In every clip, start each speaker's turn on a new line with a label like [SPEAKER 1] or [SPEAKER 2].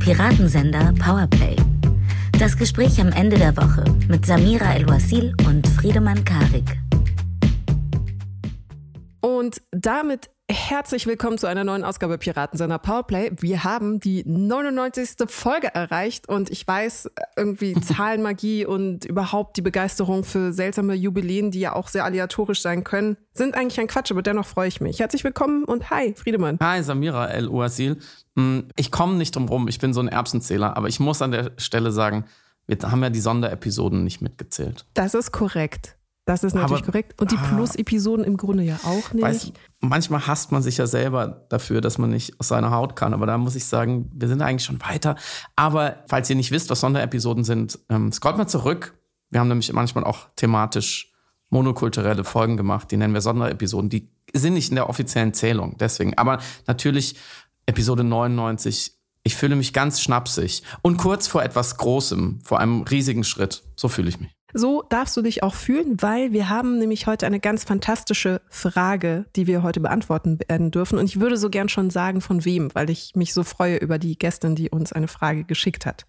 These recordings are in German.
[SPEAKER 1] Piratensender Powerplay. Das Gespräch am Ende der Woche mit Samira El-Wasil und Friedemann Karik.
[SPEAKER 2] Und damit herzlich willkommen zu einer neuen Ausgabe Piratensender Powerplay. Wir haben die 99. Folge erreicht und ich weiß, irgendwie Zahlenmagie und überhaupt die Begeisterung für seltsame Jubiläen, die ja auch sehr aleatorisch sein können, sind eigentlich ein Quatsch, aber dennoch freue ich mich. Herzlich willkommen und hi, Friedemann.
[SPEAKER 3] Hi, Samira El-Uasil. Hm, ich komme nicht drum rum, ich bin so ein Erbsenzähler, aber ich muss an der Stelle sagen, wir haben ja die Sonderepisoden nicht mitgezählt.
[SPEAKER 2] Das ist korrekt. Das ist natürlich Aber, korrekt. Und die ah. Plus-Episoden im Grunde ja auch nicht. Weißt,
[SPEAKER 3] manchmal hasst man sich ja selber dafür, dass man nicht aus seiner Haut kann. Aber da muss ich sagen, wir sind eigentlich schon weiter. Aber falls ihr nicht wisst, was Sonderepisoden sind, ähm, scrollt mal zurück. Wir haben nämlich manchmal auch thematisch monokulturelle Folgen gemacht. Die nennen wir Sonderepisoden. Die sind nicht in der offiziellen Zählung. Deswegen. Aber natürlich Episode 99 ich fühle mich ganz schnapsig und kurz vor etwas Großem, vor einem riesigen Schritt. So fühle ich mich.
[SPEAKER 2] So darfst du dich auch fühlen, weil wir haben nämlich heute eine ganz fantastische Frage, die wir heute beantworten werden dürfen. Und ich würde so gern schon sagen, von wem, weil ich mich so freue über die Gästin, die uns eine Frage geschickt hat.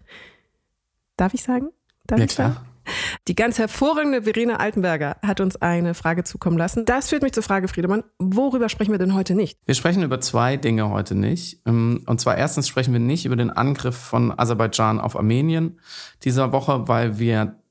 [SPEAKER 2] Darf ich sagen? Darf
[SPEAKER 3] ja,
[SPEAKER 2] ich
[SPEAKER 3] klar.
[SPEAKER 2] Sagen? Die ganz hervorragende Verena Altenberger hat uns eine Frage zukommen lassen. Das führt mich zur Frage, Friedemann, worüber sprechen wir denn heute nicht?
[SPEAKER 3] Wir sprechen über zwei Dinge heute nicht. Ähm, und zwar erstens sprechen wir nicht über den Angriff von Aserbaidschan auf Armenien dieser Woche, weil wir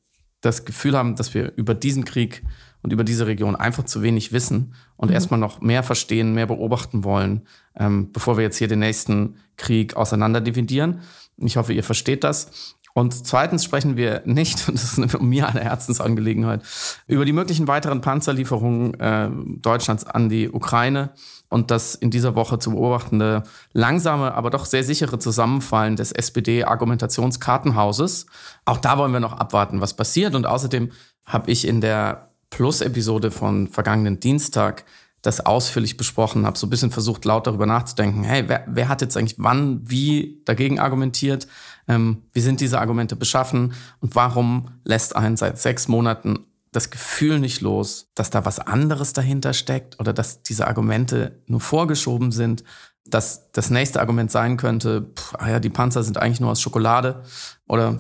[SPEAKER 3] das Gefühl haben, dass wir über diesen Krieg und über diese Region einfach zu wenig wissen und mhm. erstmal noch mehr verstehen, mehr beobachten wollen, ähm, bevor wir jetzt hier den nächsten Krieg auseinanderdividieren. Ich hoffe, ihr versteht das. Und zweitens sprechen wir nicht, und das ist mir eine Herzensangelegenheit, über die möglichen weiteren Panzerlieferungen äh, Deutschlands an die Ukraine und das in dieser Woche zu beobachtende langsame, aber doch sehr sichere Zusammenfallen des SPD-Argumentationskartenhauses. Auch da wollen wir noch abwarten, was passiert. Und außerdem habe ich in der Plus-Episode von vergangenen Dienstag das ausführlich besprochen, habe so ein bisschen versucht, laut darüber nachzudenken, hey, wer, wer hat jetzt eigentlich wann, wie dagegen argumentiert? Ähm, wie sind diese Argumente beschaffen? Und warum lässt einen seit sechs Monaten das Gefühl nicht los, dass da was anderes dahinter steckt oder dass diese Argumente nur vorgeschoben sind, dass das nächste Argument sein könnte, pff, ah ja, die Panzer sind eigentlich nur aus Schokolade oder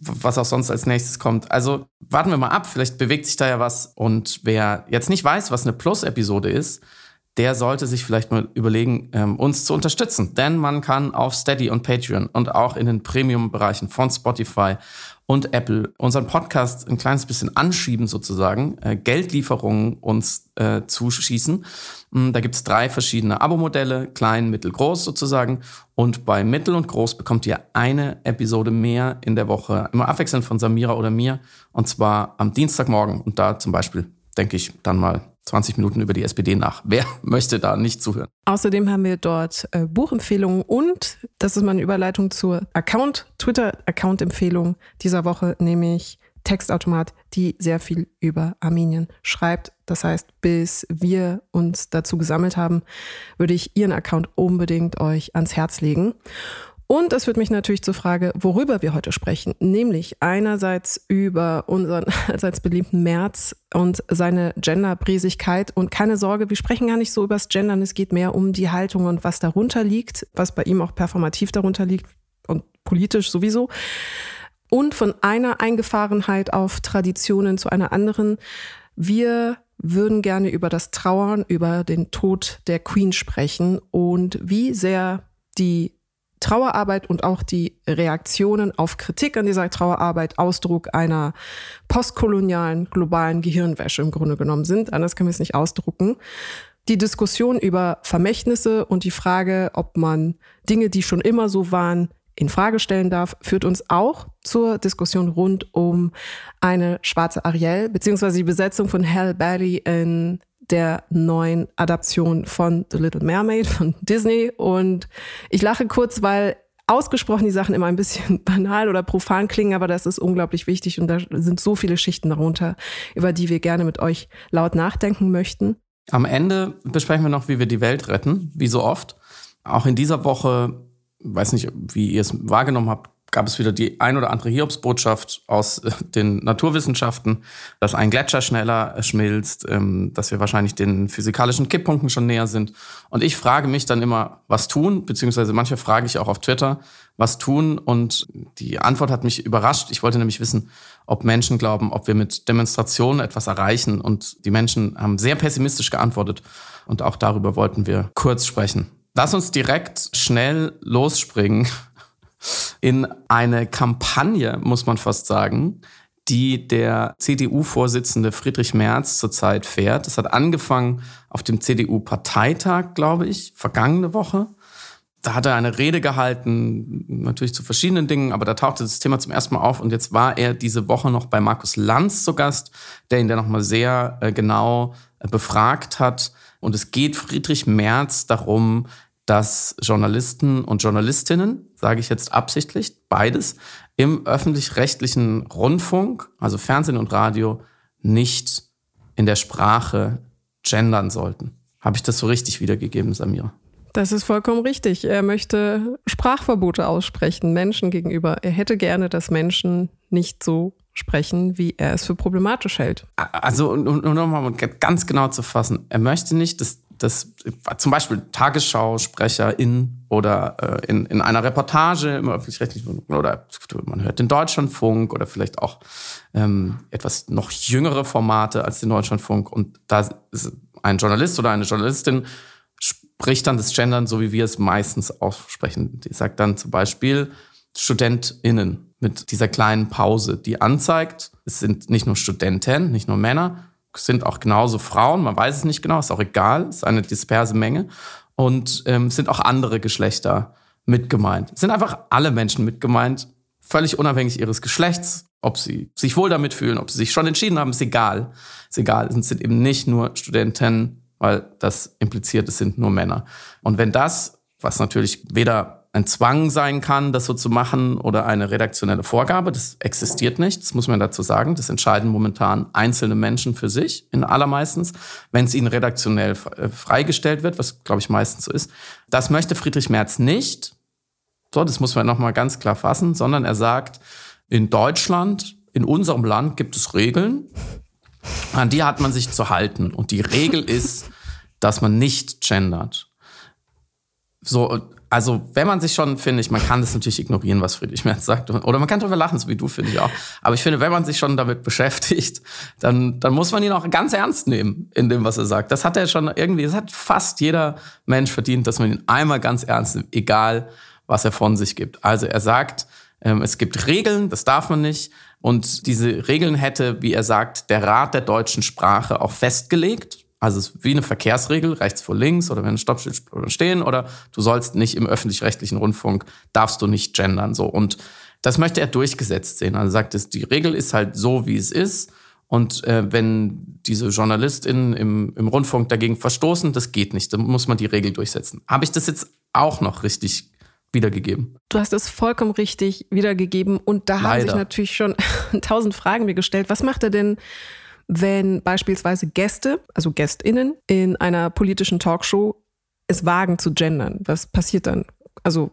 [SPEAKER 3] was auch sonst als nächstes kommt. Also warten wir mal ab, vielleicht bewegt sich da ja was. Und wer jetzt nicht weiß, was eine Plus-Episode ist, der sollte sich vielleicht mal überlegen, ähm, uns zu unterstützen. Denn man kann auf Steady und Patreon und auch in den Premium-Bereichen von Spotify und Apple unseren Podcast ein kleines bisschen anschieben sozusagen, äh, Geldlieferungen uns äh, zuschießen. Mm, da gibt's drei verschiedene Abo-Modelle, klein, mittel, groß sozusagen. Und bei mittel und groß bekommt ihr eine Episode mehr in der Woche, immer abwechselnd von Samira oder mir. Und zwar am Dienstagmorgen. Und da zum Beispiel denke ich dann mal 20 Minuten über die SPD nach. Wer möchte da nicht zuhören?
[SPEAKER 2] Außerdem haben wir dort äh, Buchempfehlungen und das ist meine Überleitung zur Account, Twitter-Account-Empfehlung dieser Woche, nämlich Textautomat, die sehr viel über Armenien schreibt. Das heißt, bis wir uns dazu gesammelt haben, würde ich Ihren Account unbedingt euch ans Herz legen. Und es führt mich natürlich zur Frage, worüber wir heute sprechen, nämlich einerseits über unseren allseits beliebten März und seine Genderbräsigkeit. Und keine Sorge, wir sprechen gar nicht so übers Gendern, es geht mehr um die Haltung und was darunter liegt, was bei ihm auch performativ darunter liegt und politisch sowieso. Und von einer Eingefahrenheit auf Traditionen zu einer anderen. Wir würden gerne über das Trauern, über den Tod der Queen sprechen und wie sehr die Trauerarbeit und auch die Reaktionen auf Kritik an dieser Trauerarbeit Ausdruck einer postkolonialen globalen Gehirnwäsche im Grunde genommen sind. Anders können wir es nicht ausdrucken. Die Diskussion über Vermächtnisse und die Frage, ob man Dinge, die schon immer so waren, in Frage stellen darf, führt uns auch zur Diskussion rund um eine schwarze Ariel, beziehungsweise die Besetzung von Halle Bailey in der neuen Adaption von The Little Mermaid von Disney. Und ich lache kurz, weil ausgesprochen die Sachen immer ein bisschen banal oder profan klingen, aber das ist unglaublich wichtig und da sind so viele Schichten darunter, über die wir gerne mit euch laut nachdenken möchten.
[SPEAKER 3] Am Ende besprechen wir noch, wie wir die Welt retten, wie so oft. Auch in dieser Woche, weiß nicht, wie ihr es wahrgenommen habt, gab es wieder die ein oder andere Hiobsbotschaft aus äh, den Naturwissenschaften, dass ein Gletscher schneller schmilzt, ähm, dass wir wahrscheinlich den physikalischen Kipppunkten schon näher sind. Und ich frage mich dann immer, was tun, beziehungsweise manchmal frage ich auch auf Twitter, was tun. Und die Antwort hat mich überrascht. Ich wollte nämlich wissen, ob Menschen glauben, ob wir mit Demonstrationen etwas erreichen. Und die Menschen haben sehr pessimistisch geantwortet. Und auch darüber wollten wir kurz sprechen. Lass uns direkt schnell losspringen in eine Kampagne, muss man fast sagen, die der CDU-Vorsitzende Friedrich Merz zurzeit fährt. Das hat angefangen auf dem CDU-Parteitag, glaube ich, vergangene Woche. Da hat er eine Rede gehalten, natürlich zu verschiedenen Dingen, aber da tauchte das Thema zum ersten Mal auf und jetzt war er diese Woche noch bei Markus Lanz zu Gast, der ihn dann nochmal sehr äh, genau äh, befragt hat. Und es geht Friedrich Merz darum, dass Journalisten und Journalistinnen, sage ich jetzt absichtlich, beides, im öffentlich-rechtlichen Rundfunk, also Fernsehen und Radio, nicht in der Sprache gendern sollten. Habe ich das so richtig wiedergegeben, Samira?
[SPEAKER 2] Das ist vollkommen richtig. Er möchte Sprachverbote aussprechen Menschen gegenüber. Er hätte gerne, dass Menschen nicht so sprechen, wie er es für problematisch hält.
[SPEAKER 3] Also, um, um nochmal ganz genau zu fassen, er möchte nicht, dass dass zum Beispiel Tagesschausprecherin oder äh, in, in einer Reportage im öffentlich-rechtlichen oder man hört den Deutschlandfunk oder vielleicht auch ähm, etwas noch jüngere Formate als den Deutschlandfunk und da ist ein Journalist oder eine Journalistin spricht dann das Gendern so, wie wir es meistens aussprechen. Die sagt dann zum Beispiel StudentInnen mit dieser kleinen Pause, die anzeigt, es sind nicht nur Studenten, nicht nur Männer, sind auch genauso Frauen, man weiß es nicht genau, ist auch egal, ist eine disperse Menge. Und ähm, sind auch andere Geschlechter mit gemeint. Sind einfach alle Menschen mit gemeint, völlig unabhängig ihres Geschlechts, ob sie sich wohl damit fühlen, ob sie sich schon entschieden haben, ist egal. Ist egal. Es sind eben nicht nur Studenten, weil das impliziert, es sind nur Männer. Und wenn das, was natürlich weder ein Zwang sein kann, das so zu machen oder eine redaktionelle Vorgabe. Das existiert nicht, das muss man dazu sagen. Das entscheiden momentan einzelne Menschen für sich, in allermeistens, wenn es ihnen redaktionell äh, freigestellt wird, was, glaube ich, meistens so ist. Das möchte Friedrich Merz nicht. So, das muss man nochmal ganz klar fassen, sondern er sagt, in Deutschland, in unserem Land gibt es Regeln, an die hat man sich zu halten. Und die Regel ist, dass man nicht gendert. So, also wenn man sich schon, finde ich, man kann das natürlich ignorieren, was Friedrich Merz sagt. Oder man kann darüber lachen, so wie du, finde ich auch. Aber ich finde, wenn man sich schon damit beschäftigt, dann, dann muss man ihn auch ganz ernst nehmen in dem, was er sagt. Das hat er schon irgendwie, das hat fast jeder Mensch verdient, dass man ihn einmal ganz ernst nimmt, egal was er von sich gibt. Also er sagt, ähm, es gibt Regeln, das darf man nicht. Und diese Regeln hätte, wie er sagt, der Rat der deutschen Sprache auch festgelegt. Also es ist wie eine Verkehrsregel, rechts vor links oder wenn ein Stoppschild stehen oder du sollst nicht im öffentlich-rechtlichen Rundfunk, darfst du nicht gendern. So. Und das möchte er durchgesetzt sehen. Also sagt es, die Regel ist halt so, wie es ist. Und äh, wenn diese JournalistInnen im, im Rundfunk dagegen verstoßen, das geht nicht. Dann muss man die Regel durchsetzen. Habe ich das jetzt auch noch richtig wiedergegeben?
[SPEAKER 2] Du hast es vollkommen richtig wiedergegeben. Und da Leider. haben sich natürlich schon tausend Fragen mir gestellt. Was macht er denn wenn beispielsweise Gäste, also GästInnen, in einer politischen Talkshow es wagen zu gendern. Was passiert dann? Also.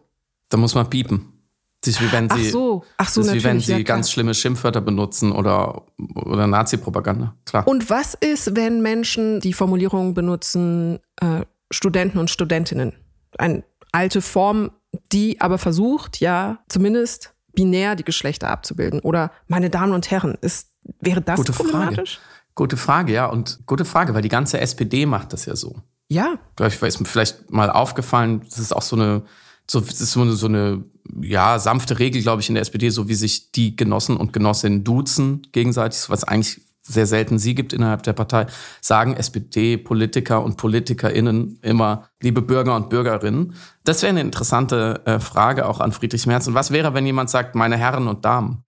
[SPEAKER 3] Da muss man piepen. Das ist wie wenn sie,
[SPEAKER 2] Ach so, Ach so
[SPEAKER 3] wie wenn sie ja, ganz schlimme Schimpfwörter benutzen oder, oder Nazi-Propaganda. Klar.
[SPEAKER 2] Und was ist, wenn Menschen die Formulierung benutzen, äh, Studenten und Studentinnen? Eine alte Form, die aber versucht, ja, zumindest binär die Geschlechter abzubilden. Oder meine Damen und Herren, ist Wäre das
[SPEAKER 3] gute
[SPEAKER 2] problematisch?
[SPEAKER 3] Frage. Gute Frage, ja. Und gute Frage, weil die ganze SPD macht das ja so.
[SPEAKER 2] Ja.
[SPEAKER 3] Vielleicht ist mir vielleicht mal aufgefallen, das ist auch so eine, so, das ist so eine, so eine ja, sanfte Regel, glaube ich, in der SPD, so wie sich die Genossen und Genossinnen duzen gegenseitig, was eigentlich sehr selten sie gibt innerhalb der Partei, sagen SPD-Politiker und PolitikerInnen immer, liebe Bürger und Bürgerinnen. Das wäre eine interessante äh, Frage auch an Friedrich Merz. Und was wäre, wenn jemand sagt, meine Herren und Damen?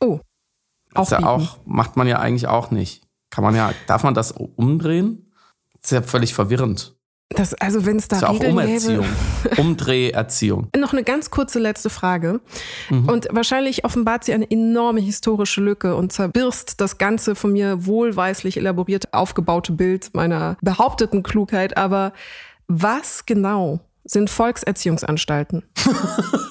[SPEAKER 2] Oh,
[SPEAKER 3] auch, ja auch macht man ja eigentlich auch nicht. Kann man ja, darf man das umdrehen? Das ist ja völlig verwirrend.
[SPEAKER 2] Das, also wenn es da
[SPEAKER 3] ist ja auch Umerziehung, Umdreherziehung.
[SPEAKER 2] Noch eine ganz kurze letzte Frage. Mhm. Und wahrscheinlich offenbart sie eine enorme historische Lücke und zerbirst das ganze von mir wohlweislich elaboriert aufgebaute Bild meiner behaupteten Klugheit. Aber was genau sind Volkserziehungsanstalten?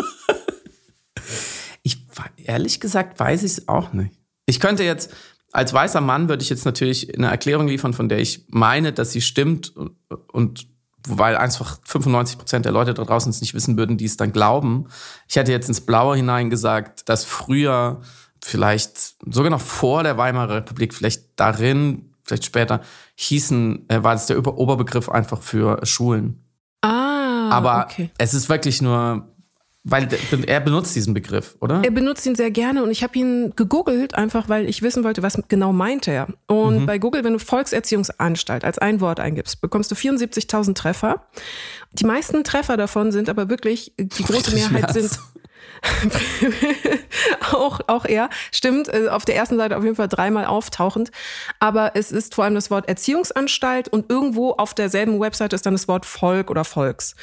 [SPEAKER 3] ehrlich gesagt weiß ich es auch nicht. Ich könnte jetzt, als weißer Mann würde ich jetzt natürlich eine Erklärung liefern, von der ich meine, dass sie stimmt und weil einfach 95 Prozent der Leute da draußen es nicht wissen würden, die es dann glauben. Ich hätte jetzt ins Blaue hinein gesagt, dass früher vielleicht sogar noch vor der Weimarer Republik, vielleicht darin, vielleicht später, hießen, äh, war das der Oberbegriff einfach für Schulen.
[SPEAKER 2] Ah,
[SPEAKER 3] Aber
[SPEAKER 2] okay.
[SPEAKER 3] es ist wirklich nur, weil er benutzt diesen Begriff, oder?
[SPEAKER 2] Er benutzt ihn sehr gerne und ich habe ihn gegoogelt, einfach weil ich wissen wollte, was genau meinte er. Und mhm. bei Google, wenn du Volkserziehungsanstalt als ein Wort eingibst, bekommst du 74.000 Treffer. Die meisten Treffer davon sind aber wirklich, die große Mehrheit sind auch, auch er. Stimmt, äh, auf der ersten Seite auf jeden Fall dreimal auftauchend. Aber es ist vor allem das Wort Erziehungsanstalt und irgendwo auf derselben Webseite ist dann das Wort Volk oder Volks.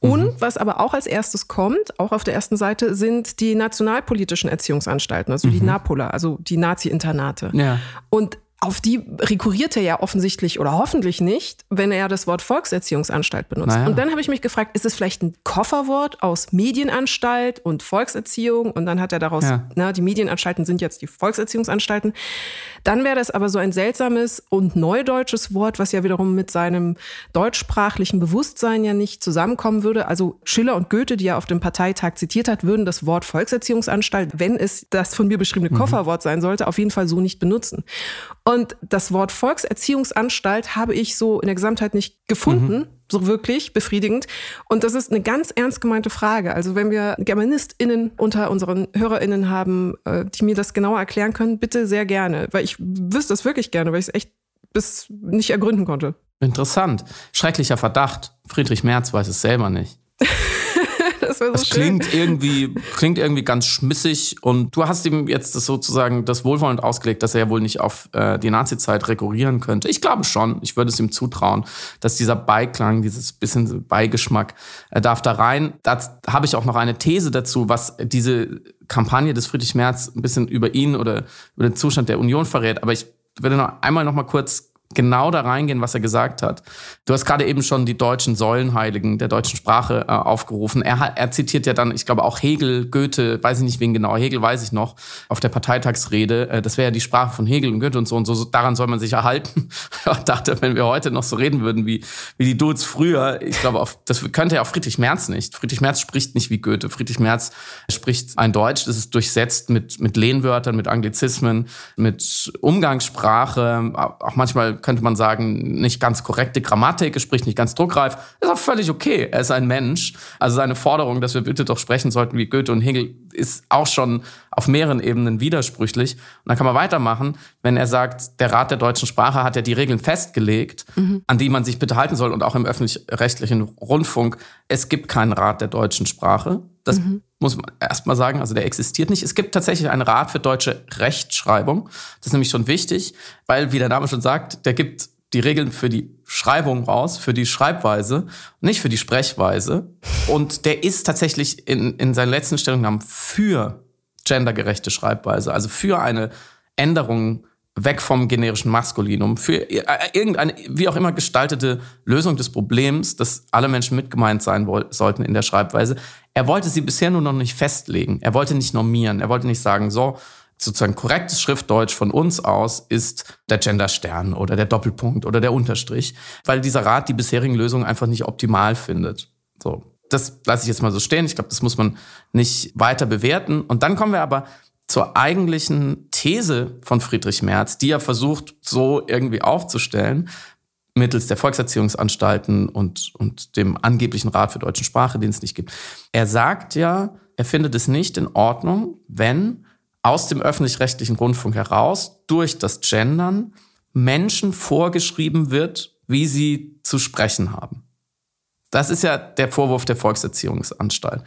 [SPEAKER 2] Und mhm. was aber auch als erstes kommt, auch auf der ersten Seite, sind die nationalpolitischen Erziehungsanstalten, also mhm. die NAPOLA, also die Nazi-Internate.
[SPEAKER 3] Ja.
[SPEAKER 2] Und auf die rekurriert er ja offensichtlich oder hoffentlich nicht, wenn er das Wort Volkserziehungsanstalt benutzt. Naja. Und dann habe ich mich gefragt, ist es vielleicht ein Kofferwort aus Medienanstalt und Volkserziehung? Und dann hat er daraus, ja. na, die Medienanstalten sind jetzt die Volkserziehungsanstalten. Dann wäre das aber so ein seltsames und neudeutsches Wort, was ja wiederum mit seinem deutschsprachlichen Bewusstsein ja nicht zusammenkommen würde. Also Schiller und Goethe, die er auf dem Parteitag zitiert hat, würden das Wort Volkserziehungsanstalt, wenn es das von mir beschriebene mhm. Kofferwort sein sollte, auf jeden Fall so nicht benutzen. Und das Wort Volkserziehungsanstalt habe ich so in der Gesamtheit nicht gefunden, mhm. So wirklich befriedigend. Und das ist eine ganz ernst gemeinte Frage. Also wenn wir GermanistInnen unter unseren HörerInnen haben, äh, die mir das genauer erklären können, bitte sehr gerne. Weil ich wüsste das wirklich gerne, weil ich es echt bis nicht ergründen konnte.
[SPEAKER 3] Interessant. Schrecklicher Verdacht. Friedrich Merz weiß es selber nicht.
[SPEAKER 2] Das wäre so
[SPEAKER 3] das klingt irgendwie, klingt irgendwie ganz schmissig und du hast ihm jetzt das sozusagen das wohlwollend ausgelegt, dass er ja wohl nicht auf äh, die Nazi-Zeit rekurrieren könnte. Ich glaube schon, ich würde es ihm zutrauen, dass dieser Beiklang, dieses bisschen Beigeschmack, er darf da rein. Da habe ich auch noch eine These dazu, was diese Kampagne des Friedrich Merz ein bisschen über ihn oder über den Zustand der Union verrät. Aber ich würde noch einmal noch mal kurz genau da reingehen, was er gesagt hat. Du hast gerade eben schon die deutschen Säulenheiligen der deutschen Sprache äh, aufgerufen. Er, er zitiert ja dann, ich glaube auch Hegel, Goethe, weiß ich nicht wen genau, Hegel weiß ich noch, auf der Parteitagsrede. Äh, das wäre ja die Sprache von Hegel und Goethe und so und so. Daran soll man sich erhalten. ich dachte, wenn wir heute noch so reden würden wie, wie die Dudes früher, ich glaube, auf, das könnte ja auch Friedrich Merz nicht. Friedrich Merz spricht nicht wie Goethe. Friedrich Merz spricht ein Deutsch, das ist durchsetzt mit, mit Lehnwörtern, mit Anglizismen, mit Umgangssprache, auch manchmal könnte man sagen, nicht ganz korrekte Grammatik, es spricht nicht ganz druckreif. Ist auch völlig okay. Er ist ein Mensch. Also seine Forderung, dass wir bitte doch sprechen sollten wie Goethe und Hegel, ist auch schon auf mehreren Ebenen widersprüchlich. Und dann kann man weitermachen, wenn er sagt, der Rat der deutschen Sprache hat ja die Regeln festgelegt, mhm. an die man sich bitte halten soll und auch im öffentlich-rechtlichen Rundfunk. Es gibt keinen Rat der deutschen Sprache. Das mhm. muss man erstmal sagen, also der existiert nicht. Es gibt tatsächlich einen Rat für deutsche Rechtschreibung. Das ist nämlich schon wichtig, weil, wie der Name schon sagt, der gibt die Regeln für die Schreibung raus, für die Schreibweise, nicht für die Sprechweise. Und der ist tatsächlich in, in seinen letzten Stellungnahmen für gendergerechte Schreibweise, also für eine Änderung weg vom generischen Maskulinum, für äh, irgendeine, wie auch immer gestaltete Lösung des Problems, dass alle Menschen mitgemeint sein sollten in der Schreibweise. Er wollte sie bisher nur noch nicht festlegen. Er wollte nicht normieren. Er wollte nicht sagen, so, sozusagen korrektes Schriftdeutsch von uns aus ist der Genderstern oder der Doppelpunkt oder der Unterstrich, weil dieser Rat die bisherigen Lösungen einfach nicht optimal findet. So. Das lasse ich jetzt mal so stehen. Ich glaube, das muss man nicht weiter bewerten. Und dann kommen wir aber zur eigentlichen These von Friedrich Merz, die er versucht, so irgendwie aufzustellen, mittels der Volkserziehungsanstalten und, und dem angeblichen Rat für deutsche Sprache, den es nicht gibt. Er sagt ja, er findet es nicht in Ordnung, wenn aus dem öffentlich-rechtlichen Rundfunk heraus durch das Gendern Menschen vorgeschrieben wird, wie sie zu sprechen haben. Das ist ja der Vorwurf der Volkserziehungsanstalt.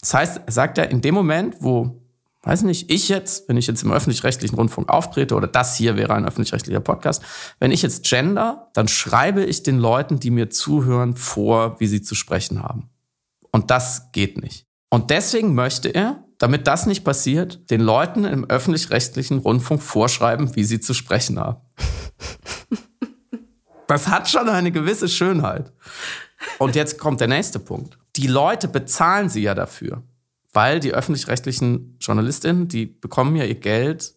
[SPEAKER 3] Das heißt, er sagt ja, in dem Moment, wo weiß nicht, ich jetzt, wenn ich jetzt im öffentlich-rechtlichen Rundfunk auftrete, oder das hier wäre ein öffentlich-rechtlicher Podcast, wenn ich jetzt gender, dann schreibe ich den Leuten, die mir zuhören, vor, wie sie zu sprechen haben. Und das geht nicht. Und deswegen möchte er, damit das nicht passiert, den Leuten im öffentlich-rechtlichen Rundfunk vorschreiben, wie sie zu sprechen haben. Das hat schon eine gewisse Schönheit. Und jetzt kommt der nächste Punkt. Die Leute bezahlen sie ja dafür weil die öffentlich-rechtlichen Journalistinnen, die bekommen ja ihr Geld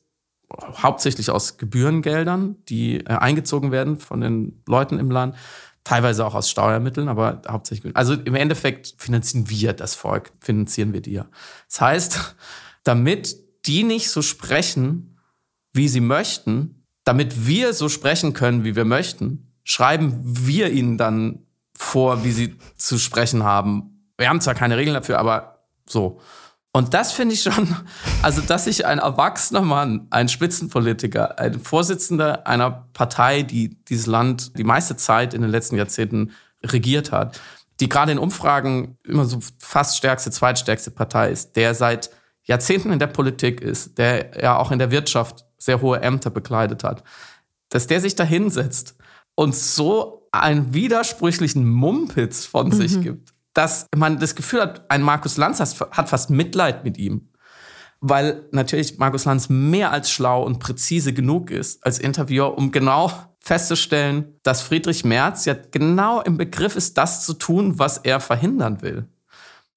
[SPEAKER 3] hauptsächlich aus Gebührengeldern, die äh, eingezogen werden von den Leuten im Land, teilweise auch aus Steuermitteln, aber hauptsächlich. Also im Endeffekt finanzieren wir das Volk, finanzieren wir die ja. Das heißt, damit die nicht so sprechen, wie sie möchten, damit wir so sprechen können, wie wir möchten, schreiben wir ihnen dann vor, wie sie zu sprechen haben. Wir haben zwar keine Regeln dafür, aber so. Und das finde ich schon, also dass sich ein erwachsener Mann, ein Spitzenpolitiker, ein Vorsitzender einer Partei, die dieses Land die meiste Zeit in den letzten Jahrzehnten regiert hat, die gerade in Umfragen immer so fast stärkste, zweitstärkste Partei ist, der seit Jahrzehnten in der Politik ist, der ja auch in der Wirtschaft sehr hohe Ämter bekleidet hat, dass der sich da hinsetzt und so einen widersprüchlichen Mumpitz von mhm. sich gibt dass man das Gefühl hat, ein Markus Lanz hat fast Mitleid mit ihm. Weil natürlich Markus Lanz mehr als schlau und präzise genug ist als Interviewer, um genau festzustellen, dass Friedrich Merz ja genau im Begriff ist, das zu tun, was er verhindern will.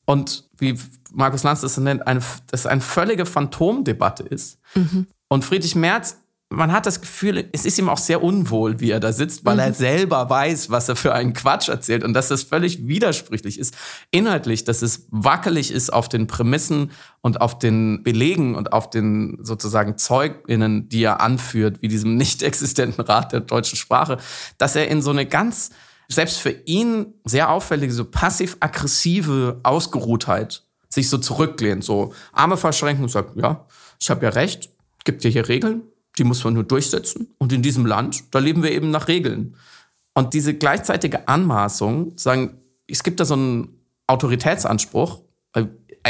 [SPEAKER 3] Und wie Markus Lanz das nennt, eine, das eine völlige Phantomdebatte ist. Mhm. Und Friedrich Merz man hat das Gefühl, es ist ihm auch sehr unwohl, wie er da sitzt, weil mhm. er selber weiß, was er für einen Quatsch erzählt und dass das völlig widersprüchlich ist. Inhaltlich, dass es wackelig ist auf den Prämissen und auf den Belegen und auf den sozusagen Zeuginnen, die er anführt, wie diesem nicht existenten Rat der deutschen Sprache, dass er in so eine ganz, selbst für ihn sehr auffällige, so passiv-aggressive Ausgeruhtheit sich so zurücklehnt, so Arme verschränken und sagt, ja, ich habe ja recht, gibt ja hier Regeln, die muss man nur durchsetzen. Und in diesem Land, da leben wir eben nach Regeln. Und diese gleichzeitige Anmaßung, sagen, es gibt da so einen Autoritätsanspruch,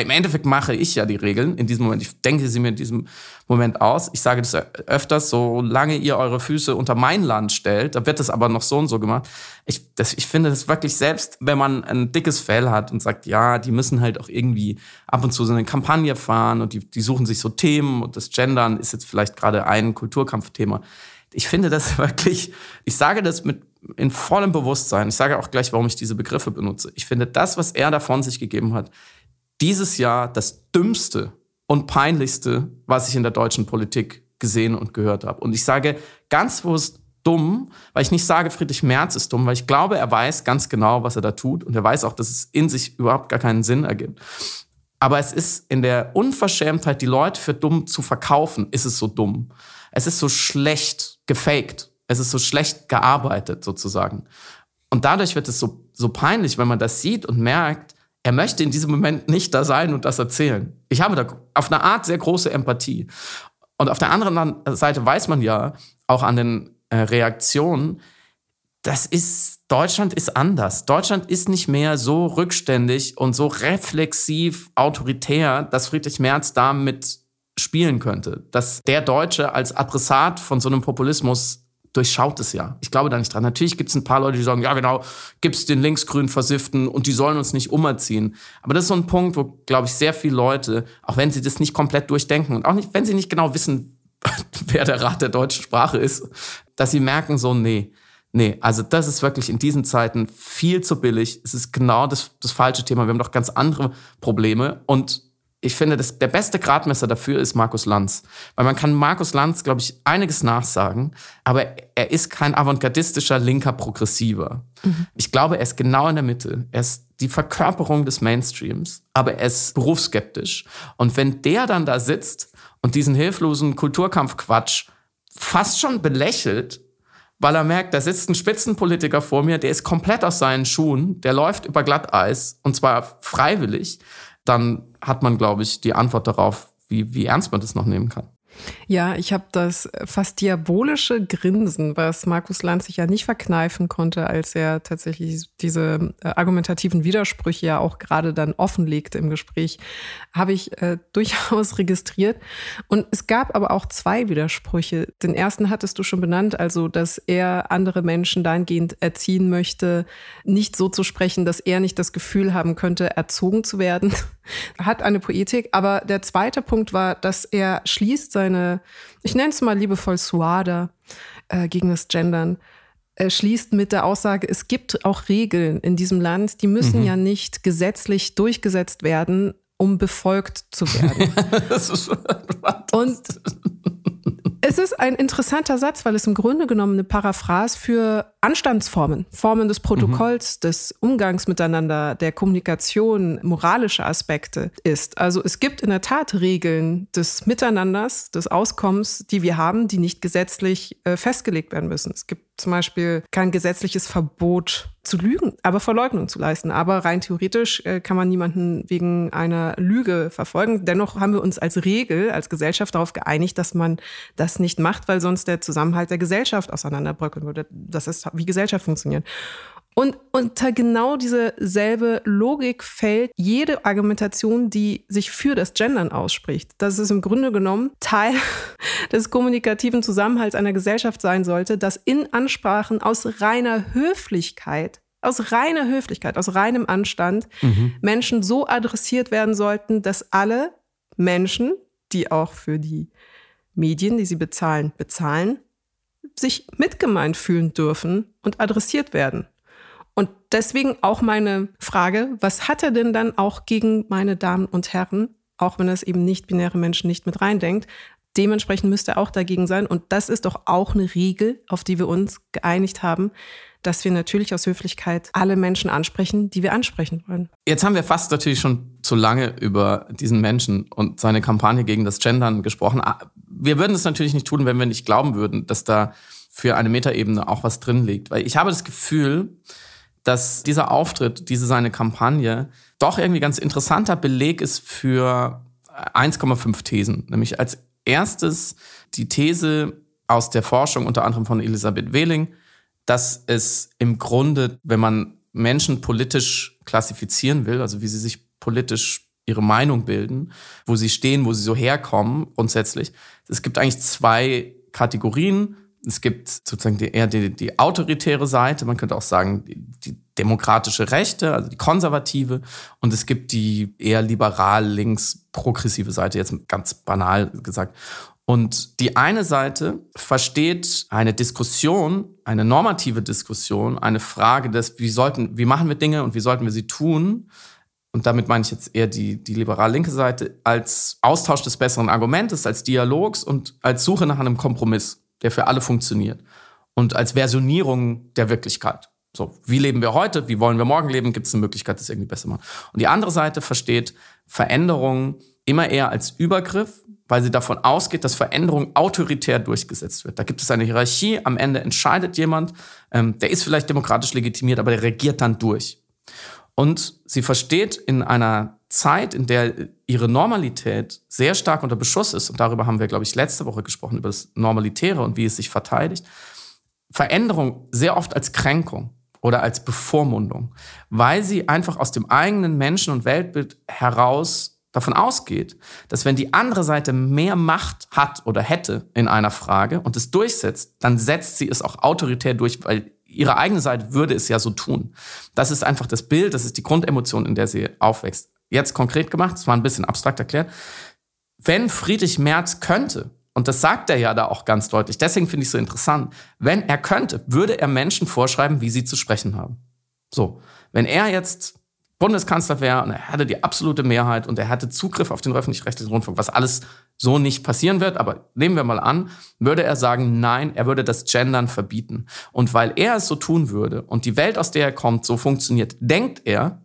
[SPEAKER 3] im Endeffekt mache ich ja die Regeln in diesem Moment. Ich denke sie mir in diesem Moment aus. Ich sage das öfters, solange ihr eure Füße unter mein Land stellt, da wird das aber noch so und so gemacht. Ich, das, ich finde das wirklich selbst, wenn man ein dickes Fell hat und sagt, ja, die müssen halt auch irgendwie ab und zu so eine Kampagne fahren und die, die suchen sich so Themen und das Gendern ist jetzt vielleicht gerade ein Kulturkampfthema. Ich finde das wirklich, ich sage das mit in vollem Bewusstsein. Ich sage auch gleich, warum ich diese Begriffe benutze. Ich finde das, was er da von sich gegeben hat, dieses Jahr das dümmste und peinlichste, was ich in der deutschen Politik gesehen und gehört habe. Und ich sage ganz bewusst dumm, weil ich nicht sage, Friedrich Merz ist dumm, weil ich glaube, er weiß ganz genau, was er da tut und er weiß auch, dass es in sich überhaupt gar keinen Sinn ergibt. Aber es ist in der Unverschämtheit, die Leute für dumm zu verkaufen, ist es so dumm. Es ist so schlecht gefaked. Es ist so schlecht gearbeitet sozusagen. Und dadurch wird es so, so peinlich, wenn man das sieht und merkt, er möchte in diesem Moment nicht da sein und das erzählen. Ich habe da auf eine Art sehr große Empathie. Und auf der anderen Seite weiß man ja auch an den äh, Reaktionen, das ist, Deutschland ist anders. Deutschland ist nicht mehr so rückständig und so reflexiv autoritär, dass Friedrich Merz damit spielen könnte. Dass der Deutsche als Adressat von so einem Populismus durchschaut es ja. Ich glaube da nicht dran. Natürlich gibt es ein paar Leute, die sagen, ja genau, gibt es den linksgrün Versifften und die sollen uns nicht umerziehen. Aber das ist so ein Punkt, wo, glaube ich, sehr viele Leute, auch wenn sie das nicht komplett durchdenken und auch nicht, wenn sie nicht genau wissen, wer der Rat der deutschen Sprache ist, dass sie merken so, nee, nee, also das ist wirklich in diesen Zeiten viel zu billig. Es ist genau das, das falsche Thema. Wir haben doch ganz andere Probleme und ich finde, das, der beste Gradmesser dafür ist Markus Lanz. Weil man kann Markus Lanz, glaube ich, einiges nachsagen, aber er ist kein avantgardistischer linker Progressiver. Mhm. Ich glaube, er ist genau in der Mitte. Er ist die Verkörperung des Mainstreams, aber er ist berufsskeptisch. Und wenn der dann da sitzt und diesen hilflosen Kulturkampfquatsch fast schon belächelt, weil er merkt, da sitzt ein Spitzenpolitiker vor mir, der ist komplett aus seinen Schuhen, der läuft über Glatteis und zwar freiwillig dann hat man, glaube ich, die Antwort darauf, wie, wie ernst man das noch nehmen kann.
[SPEAKER 2] Ja, ich habe das fast diabolische Grinsen, was Markus Lanz sich ja nicht verkneifen konnte, als er tatsächlich diese äh, argumentativen Widersprüche ja auch gerade dann offenlegte im Gespräch, habe ich äh, durchaus registriert. Und es gab aber auch zwei Widersprüche. Den ersten hattest du schon benannt, also dass er andere Menschen dahingehend erziehen möchte, nicht so zu sprechen, dass er nicht das Gefühl haben könnte, erzogen zu werden. Hat eine Poetik. Aber der zweite Punkt war, dass er schließt sein seine, ich nenne es mal liebevoll Suada äh, gegen das Gendern, äh, schließt mit der Aussage, es gibt auch Regeln in diesem Land, die müssen mhm. ja nicht gesetzlich durchgesetzt werden, um befolgt zu werden. das ist und es ist ein interessanter Satz, weil es im Grunde genommen eine Paraphrase für Anstandsformen, Formen des Protokolls, mhm. des Umgangs miteinander, der Kommunikation, moralische Aspekte ist. Also es gibt in der Tat Regeln des Miteinanders, des Auskommens, die wir haben, die nicht gesetzlich äh, festgelegt werden müssen. Es gibt zum Beispiel kein gesetzliches Verbot zu lügen, aber Verleugnung zu leisten. Aber rein theoretisch äh, kann man niemanden wegen einer Lüge verfolgen. Dennoch haben wir uns als Regel, als Gesellschaft darauf geeinigt, dass man das nicht macht, weil sonst der Zusammenhalt der Gesellschaft auseinanderbröckeln würde. Das ist, wie Gesellschaft funktioniert. Und unter genau diese selbe Logik fällt jede Argumentation, die sich für das Gendern ausspricht. Dass es im Grunde genommen Teil des kommunikativen Zusammenhalts einer Gesellschaft sein sollte, dass in Ansprachen aus reiner Höflichkeit aus reiner Höflichkeit, aus reinem Anstand mhm. Menschen so adressiert werden sollten, dass alle Menschen, die auch für die Medien, die sie bezahlen, bezahlen, sich mitgemeint fühlen dürfen und adressiert werden. Und deswegen auch meine Frage, was hat er denn dann auch gegen meine Damen und Herren, auch wenn es eben nicht binäre Menschen nicht mit reindenkt? Dementsprechend müsste er auch dagegen sein. Und das ist doch auch eine Regel, auf die wir uns geeinigt haben, dass wir natürlich aus Höflichkeit alle Menschen ansprechen, die wir ansprechen wollen.
[SPEAKER 3] Jetzt haben wir fast natürlich schon zu lange über diesen Menschen und seine Kampagne gegen das Gendern gesprochen. Ah, wir würden es natürlich nicht tun, wenn wir nicht glauben würden, dass da für eine Metaebene auch was drin liegt. Weil ich habe das Gefühl, dass dieser Auftritt, diese seine Kampagne doch irgendwie ganz interessanter Beleg ist für 1,5 Thesen. Nämlich als erstes die These aus der Forschung unter anderem von Elisabeth Wehling, dass es im Grunde, wenn man Menschen politisch klassifizieren will, also wie sie sich politisch ihre Meinung bilden, wo sie stehen, wo sie so herkommen, grundsätzlich. Es gibt eigentlich zwei Kategorien. Es gibt sozusagen die, eher die, die autoritäre Seite, man könnte auch sagen die, demokratische Rechte, also die konservative, und es gibt die eher liberal-links-progressive Seite, jetzt ganz banal gesagt. Und die eine Seite versteht eine Diskussion, eine normative Diskussion, eine Frage des, wie sollten, wie machen wir Dinge und wie sollten wir sie tun? Und damit meine ich jetzt eher die, die liberal-linke Seite, als Austausch des besseren Argumentes, als Dialogs und als Suche nach einem Kompromiss der für alle funktioniert. Und als Versionierung der Wirklichkeit. So, wie leben wir heute? Wie wollen wir morgen leben? Gibt es eine Möglichkeit, das irgendwie besser machen? Und die andere Seite versteht Veränderung immer eher als Übergriff, weil sie davon ausgeht, dass Veränderung autoritär durchgesetzt wird. Da gibt es eine Hierarchie, am Ende entscheidet jemand, ähm, der ist vielleicht demokratisch legitimiert, aber der regiert dann durch. Und sie versteht in einer Zeit, in der ihre Normalität sehr stark unter Beschuss ist, und darüber haben wir, glaube ich, letzte Woche gesprochen, über das Normalitäre und wie es sich verteidigt, Veränderung sehr oft als Kränkung oder als Bevormundung, weil sie einfach aus dem eigenen Menschen- und Weltbild heraus davon ausgeht, dass wenn die andere Seite mehr Macht hat oder hätte in einer Frage und es durchsetzt, dann setzt sie es auch autoritär durch, weil ihre eigene Seite würde es ja so tun. Das ist einfach das Bild, das ist die Grundemotion, in der sie aufwächst. Jetzt konkret gemacht, das war ein bisschen abstrakt erklärt. Wenn Friedrich Merz könnte, und das sagt er ja da auch ganz deutlich, deswegen finde ich es so interessant, wenn er könnte, würde er Menschen vorschreiben, wie sie zu sprechen haben. So, wenn er jetzt Bundeskanzler wäre und er hätte die absolute Mehrheit und er hätte Zugriff auf den öffentlich-rechtlichen Rundfunk, was alles so nicht passieren wird, aber nehmen wir mal an, würde er sagen, nein, er würde das Gendern verbieten. Und weil er es so tun würde und die Welt, aus der er kommt, so funktioniert, denkt er,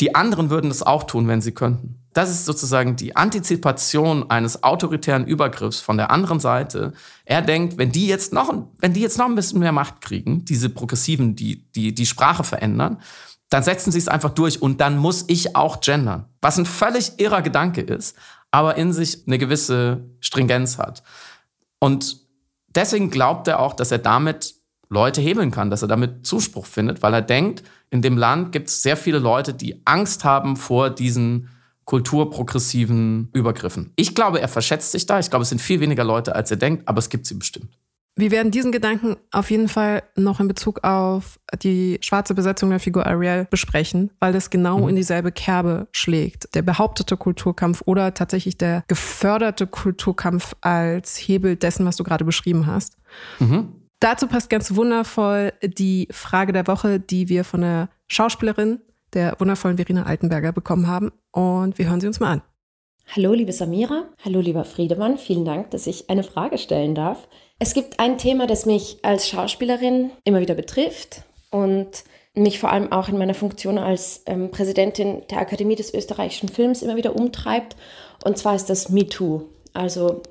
[SPEAKER 3] die anderen würden es auch tun, wenn sie könnten. Das ist sozusagen die Antizipation eines autoritären Übergriffs von der anderen Seite. Er denkt, wenn die jetzt noch, wenn die jetzt noch ein bisschen mehr Macht kriegen, diese Progressiven, die, die, die Sprache verändern, dann setzen sie es einfach durch und dann muss ich auch gendern. Was ein völlig irrer Gedanke ist, aber in sich eine gewisse Stringenz hat. Und deswegen glaubt er auch, dass er damit Leute hebeln kann, dass er damit Zuspruch findet, weil er denkt, in dem Land gibt es sehr viele Leute, die Angst haben vor diesen kulturprogressiven Übergriffen. Ich glaube, er verschätzt sich da. Ich glaube, es sind viel weniger Leute, als er denkt, aber es gibt sie bestimmt.
[SPEAKER 2] Wir werden diesen Gedanken auf jeden Fall noch in Bezug auf die schwarze Besetzung der Figur Ariel besprechen, weil das genau mhm. in dieselbe Kerbe schlägt. Der behauptete Kulturkampf oder tatsächlich der geförderte Kulturkampf als Hebel dessen, was du gerade beschrieben hast. Mhm. Dazu passt ganz wundervoll die Frage der Woche, die wir von der Schauspielerin der wundervollen Verena Altenberger bekommen haben. Und wir hören sie uns mal an.
[SPEAKER 4] Hallo, liebe Samira. Hallo, lieber Friedemann. Vielen Dank, dass ich eine Frage stellen darf. Es gibt ein Thema, das mich als Schauspielerin immer wieder betrifft und mich vor allem auch in meiner Funktion als ähm, Präsidentin der Akademie des österreichischen Films immer wieder umtreibt. Und zwar ist das MeToo. Also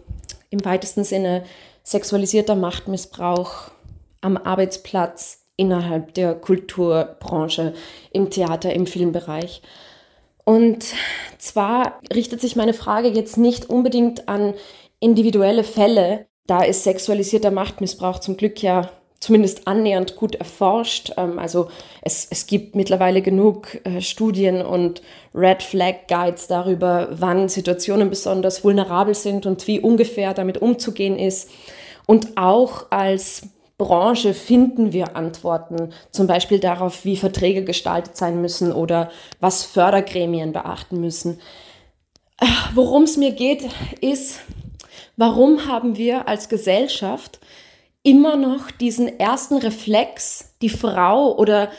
[SPEAKER 4] im weitesten Sinne sexualisierter Machtmissbrauch am Arbeitsplatz, innerhalb der Kulturbranche, im Theater, im Filmbereich. Und zwar richtet sich meine Frage jetzt nicht unbedingt an individuelle Fälle. Da ist sexualisierter Machtmissbrauch zum Glück ja zumindest annähernd gut erforscht. Ähm, also es, es gibt mittlerweile genug äh, Studien und Red Flag Guides darüber, wann Situationen besonders vulnerabel sind und wie ungefähr damit umzugehen ist. Und auch als Branche finden wir Antworten, zum Beispiel darauf, wie Verträge gestaltet sein müssen oder was Fördergremien beachten müssen. Äh, worum es mir geht, ist, warum haben wir als Gesellschaft immer noch diesen ersten Reflex, die Frau oder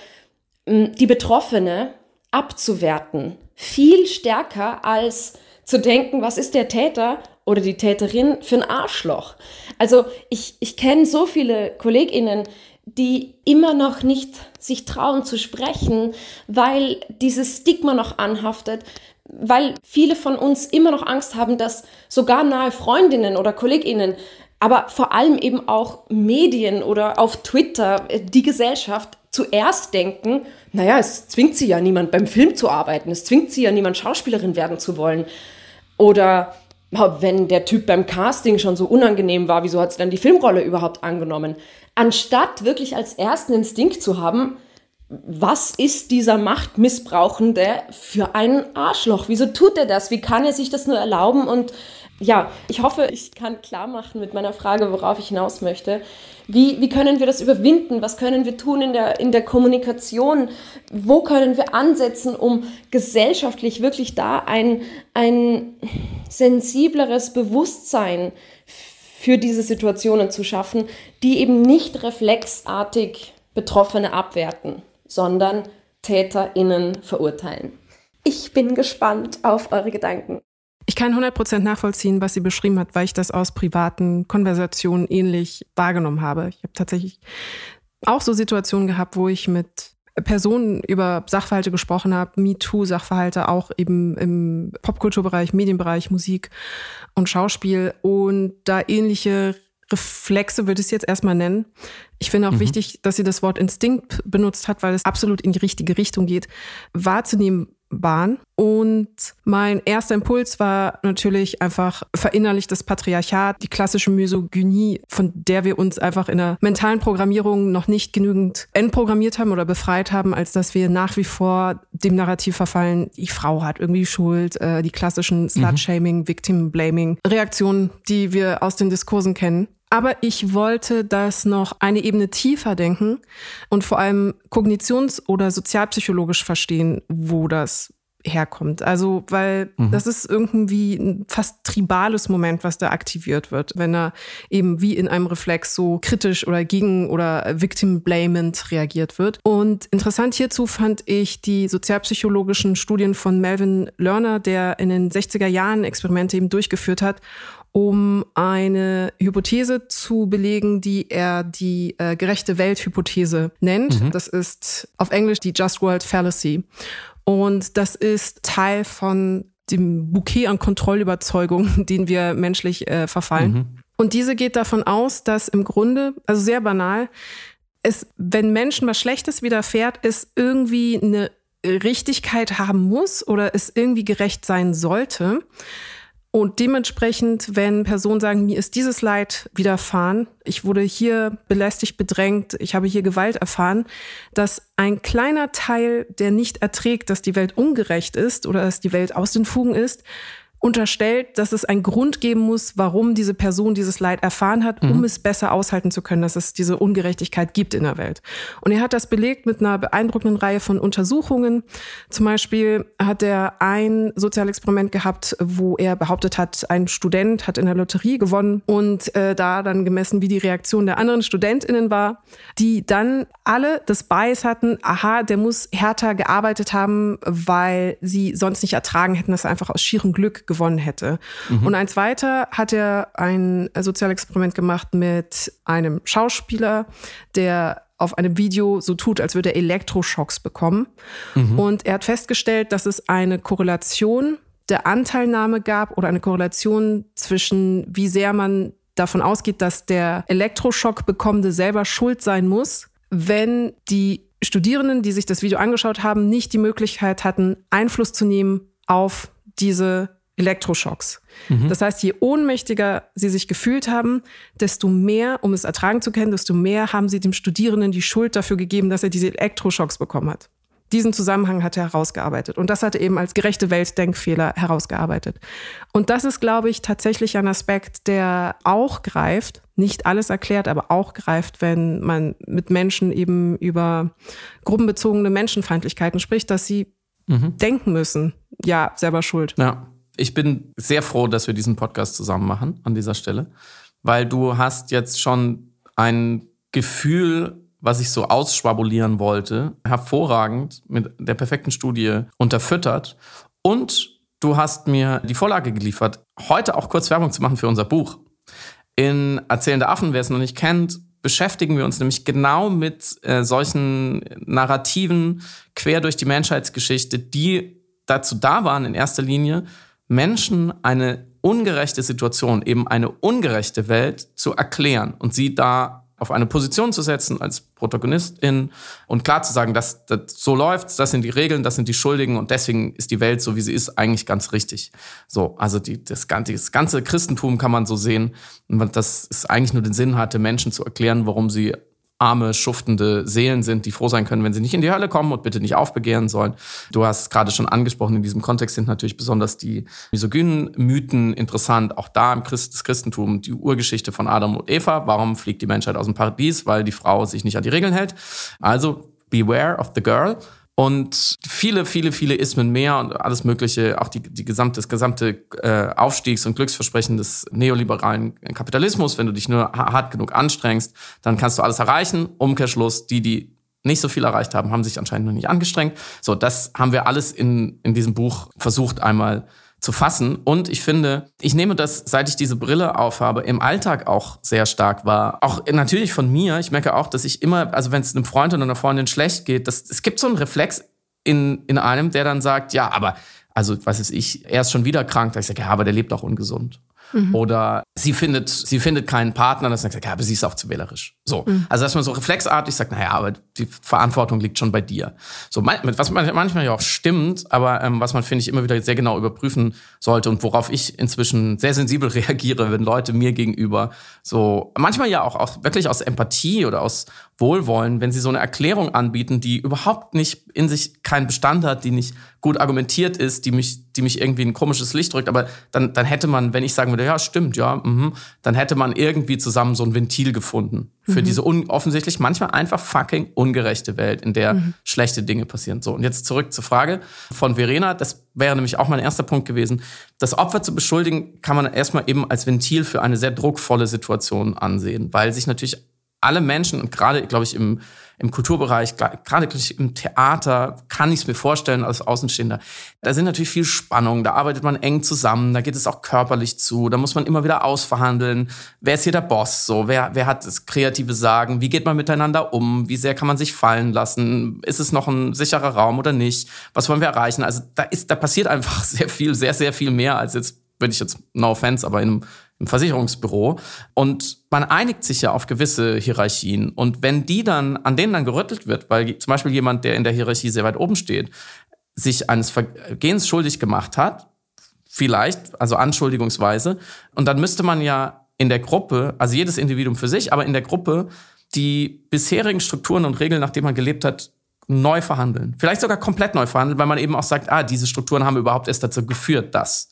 [SPEAKER 4] hm, die Betroffene abzuwerten. Viel stärker als zu denken, was ist der Täter oder die Täterin für ein Arschloch. Also ich, ich kenne so viele Kolleginnen, die immer noch nicht sich trauen zu sprechen, weil dieses Stigma noch anhaftet, weil viele von uns immer noch Angst haben, dass sogar nahe Freundinnen oder Kolleginnen aber vor allem eben auch Medien oder auf Twitter, äh, die Gesellschaft zuerst denken, naja, es zwingt sie ja niemand beim Film zu arbeiten, es zwingt sie ja niemand Schauspielerin werden zu wollen. Oder wenn der Typ beim Casting schon so unangenehm war, wieso hat sie dann die Filmrolle überhaupt angenommen? Anstatt wirklich als ersten Instinkt zu haben, was ist dieser Machtmissbrauchende für ein Arschloch? Wieso tut er das? Wie kann er sich das nur erlauben? Und ja, ich hoffe, ich kann klar machen mit meiner Frage, worauf ich hinaus möchte. Wie, wie können wir das überwinden? Was können wir tun in der, in der Kommunikation? Wo können wir ansetzen, um gesellschaftlich wirklich da ein, ein sensibleres Bewusstsein für diese Situationen zu schaffen, die eben nicht reflexartig Betroffene abwerten, sondern TäterInnen verurteilen? Ich bin gespannt auf eure Gedanken.
[SPEAKER 2] Ich kann 100% nachvollziehen, was sie beschrieben hat, weil ich das aus privaten Konversationen ähnlich wahrgenommen habe. Ich habe tatsächlich auch so Situationen gehabt, wo ich mit Personen über Sachverhalte gesprochen habe, MeToo-Sachverhalte auch eben im Popkulturbereich, Medienbereich, Musik und Schauspiel und da ähnliche Reflexe würde ich es jetzt erstmal nennen. Ich finde auch mhm. wichtig, dass sie das Wort Instinkt benutzt hat, weil es absolut in die richtige Richtung geht, wahrzunehmen, Bahn. Und mein erster Impuls war natürlich einfach verinnerlicht das Patriarchat, die klassische Misogynie, von der wir uns einfach in der mentalen Programmierung noch nicht genügend entprogrammiert haben oder befreit haben, als dass wir nach wie vor dem Narrativ verfallen, die Frau hat irgendwie Schuld, äh, die klassischen mhm. Slut-Shaming, Victim-Blaming, Reaktionen, die wir aus den Diskursen kennen. Aber ich wollte das noch eine Ebene tiefer denken und vor allem kognitions- oder sozialpsychologisch verstehen, wo das herkommt. Also, weil mhm. das ist irgendwie ein fast tribales Moment, was da aktiviert wird, wenn er eben wie in einem Reflex so kritisch oder gegen oder victim-blamend reagiert wird. Und interessant hierzu fand ich die sozialpsychologischen Studien von Melvin Lerner, der in den 60er Jahren Experimente eben durchgeführt hat um eine Hypothese zu belegen, die er die äh, gerechte Welthypothese nennt. Mhm. Das ist auf Englisch die Just World Fallacy. Und das ist Teil von dem Bouquet an Kontrollüberzeugungen, den wir menschlich äh, verfallen. Mhm. Und diese geht davon aus, dass im Grunde, also sehr banal, es, wenn Menschen was Schlechtes widerfährt, es irgendwie eine Richtigkeit haben muss oder es irgendwie gerecht sein sollte. Und dementsprechend, wenn Personen sagen, mir ist dieses Leid widerfahren, ich wurde hier belästigt, bedrängt, ich habe hier Gewalt erfahren, dass ein kleiner Teil, der nicht erträgt, dass die Welt ungerecht ist oder dass die Welt aus den Fugen ist, unterstellt, dass es einen Grund geben muss, warum diese Person dieses Leid erfahren hat, um mhm. es besser aushalten zu können, dass es diese Ungerechtigkeit gibt in der Welt. Und er hat das belegt mit einer beeindruckenden Reihe von Untersuchungen. Zum Beispiel hat er ein Sozialexperiment gehabt, wo er behauptet hat, ein Student hat in der Lotterie gewonnen und äh, da dann gemessen, wie die Reaktion der anderen StudentInnen war, die dann alle das Bias hatten, aha, der muss härter gearbeitet haben, weil sie sonst nicht ertragen hätten, dass er einfach aus schierem Glück gewonnen hätte. Mhm. Und ein zweiter hat er ein Sozialexperiment gemacht mit einem Schauspieler, der auf einem Video so tut, als würde er Elektroschocks bekommen. Mhm. Und er hat festgestellt, dass es eine Korrelation der Anteilnahme gab oder eine Korrelation zwischen, wie sehr man davon ausgeht, dass der Elektroschock bekommende selber schuld sein muss, wenn die Studierenden, die sich das Video angeschaut haben, nicht die Möglichkeit hatten, Einfluss zu nehmen auf diese Elektroschocks. Mhm. Das heißt, je ohnmächtiger sie sich gefühlt haben, desto mehr, um es ertragen zu können, desto mehr haben sie dem Studierenden die Schuld dafür gegeben, dass er diese Elektroschocks bekommen hat. Diesen Zusammenhang hat er herausgearbeitet. Und das hat er eben als gerechte Weltdenkfehler herausgearbeitet. Und das ist, glaube ich, tatsächlich ein Aspekt, der auch greift, nicht alles erklärt, aber auch greift, wenn man mit Menschen eben über gruppenbezogene Menschenfeindlichkeiten spricht, dass sie mhm. denken müssen, ja, selber schuld.
[SPEAKER 3] Ja ich bin sehr froh, dass wir diesen Podcast zusammen machen an dieser Stelle, weil du hast jetzt schon ein Gefühl, was ich so ausschwabulieren wollte, hervorragend mit der perfekten Studie unterfüttert und du hast mir die Vorlage geliefert, heute auch kurz Werbung zu machen für unser Buch. In Erzählende Affen, wer es noch nicht kennt, beschäftigen wir uns nämlich genau mit äh, solchen Narrativen quer durch die Menschheitsgeschichte, die dazu da waren, in erster Linie Menschen eine ungerechte Situation, eben eine ungerechte Welt zu erklären und sie da auf eine Position zu setzen als Protagonistin und klar zu sagen, dass, dass so läuft's, das sind die Regeln, das sind die Schuldigen und deswegen ist die Welt so wie sie ist eigentlich ganz richtig. So, also die, das, ganze, das ganze Christentum kann man so sehen, dass es eigentlich nur den Sinn hatte, Menschen zu erklären, warum sie arme, schuftende Seelen sind, die froh sein können, wenn sie nicht in die Hölle kommen und bitte nicht aufbegehren sollen. Du hast gerade schon angesprochen, in diesem Kontext sind natürlich besonders die misogynen Mythen interessant. Auch da im Christ, das Christentum die Urgeschichte von Adam und Eva. Warum fliegt die Menschheit aus dem Paradies? Weil die Frau sich nicht an die Regeln hält. Also beware of the girl und viele, viele, viele Ismen mehr und alles Mögliche, auch die, die gesamte, das gesamte äh, Aufstiegs- und Glücksversprechen des neoliberalen Kapitalismus. Wenn du dich nur hart genug anstrengst, dann kannst du alles erreichen. Umkehrschluss, die, die nicht so viel erreicht haben, haben sich anscheinend noch nicht angestrengt. So, das haben wir alles in, in diesem Buch versucht einmal zu fassen. Und ich finde, ich nehme das, seit ich diese Brille aufhabe, im Alltag auch sehr stark wahr. Auch natürlich von mir. Ich merke auch, dass ich immer, also wenn es einem Freund oder einer Freundin schlecht geht, das, es gibt so einen Reflex in, in einem, der dann sagt, ja, aber, also, was ist ich, er ist schon wieder krank. Da ich sage, ja, aber der lebt auch ungesund. Mhm. Oder sie findet, sie findet keinen Partner, dann sagt, ja, aber sie ist auch zu wählerisch. So. Mhm. Also, dass man so reflexartig sagt, naja, aber die Verantwortung liegt schon bei dir. So, was manchmal ja auch stimmt, aber ähm, was man, finde ich, immer wieder sehr genau überprüfen sollte und worauf ich inzwischen sehr sensibel reagiere, wenn Leute mir gegenüber so, manchmal ja auch, auch wirklich aus Empathie oder aus Wohlwollen, wenn sie so eine Erklärung anbieten, die überhaupt nicht in sich keinen Bestand hat, die nicht gut argumentiert ist, die mich, die mich irgendwie in ein komisches Licht drückt, aber dann, dann hätte man, wenn ich sagen würde, ja, stimmt, ja, mh, dann hätte man irgendwie zusammen so ein Ventil gefunden für mhm. diese offensichtlich manchmal einfach fucking ungerechte Welt, in der mhm. schlechte Dinge passieren. So, und jetzt zurück zur Frage von Verena. Das wäre nämlich auch mein erster Punkt gewesen. Das Opfer zu beschuldigen, kann man erstmal eben als Ventil für eine sehr druckvolle Situation ansehen, weil sich natürlich alle Menschen und gerade, glaube ich, im, im Kulturbereich, gerade im Theater, kann ich es mir vorstellen als Außenstehender, da sind natürlich viel Spannungen, da arbeitet man eng zusammen, da geht es auch körperlich zu, da muss man immer wieder ausverhandeln, wer ist hier der Boss, so, wer, wer hat das kreative Sagen, wie geht man miteinander um, wie sehr kann man sich fallen lassen, ist es noch ein sicherer Raum oder nicht, was wollen wir erreichen, also da ist, da passiert einfach sehr viel, sehr, sehr viel mehr als jetzt würde ich jetzt, no offense, aber in einem im Versicherungsbüro. Und man einigt sich ja auf gewisse Hierarchien. Und wenn die dann, an denen dann gerüttelt wird, weil zum Beispiel jemand, der in der Hierarchie sehr weit oben steht, sich eines Vergehens schuldig gemacht hat, vielleicht, also anschuldigungsweise, und dann müsste man ja in der Gruppe, also jedes Individuum für sich, aber in der Gruppe die bisherigen Strukturen und Regeln, nach denen man gelebt hat, neu verhandeln. Vielleicht sogar komplett neu verhandeln, weil man eben auch sagt, ah, diese Strukturen haben überhaupt erst dazu geführt, dass.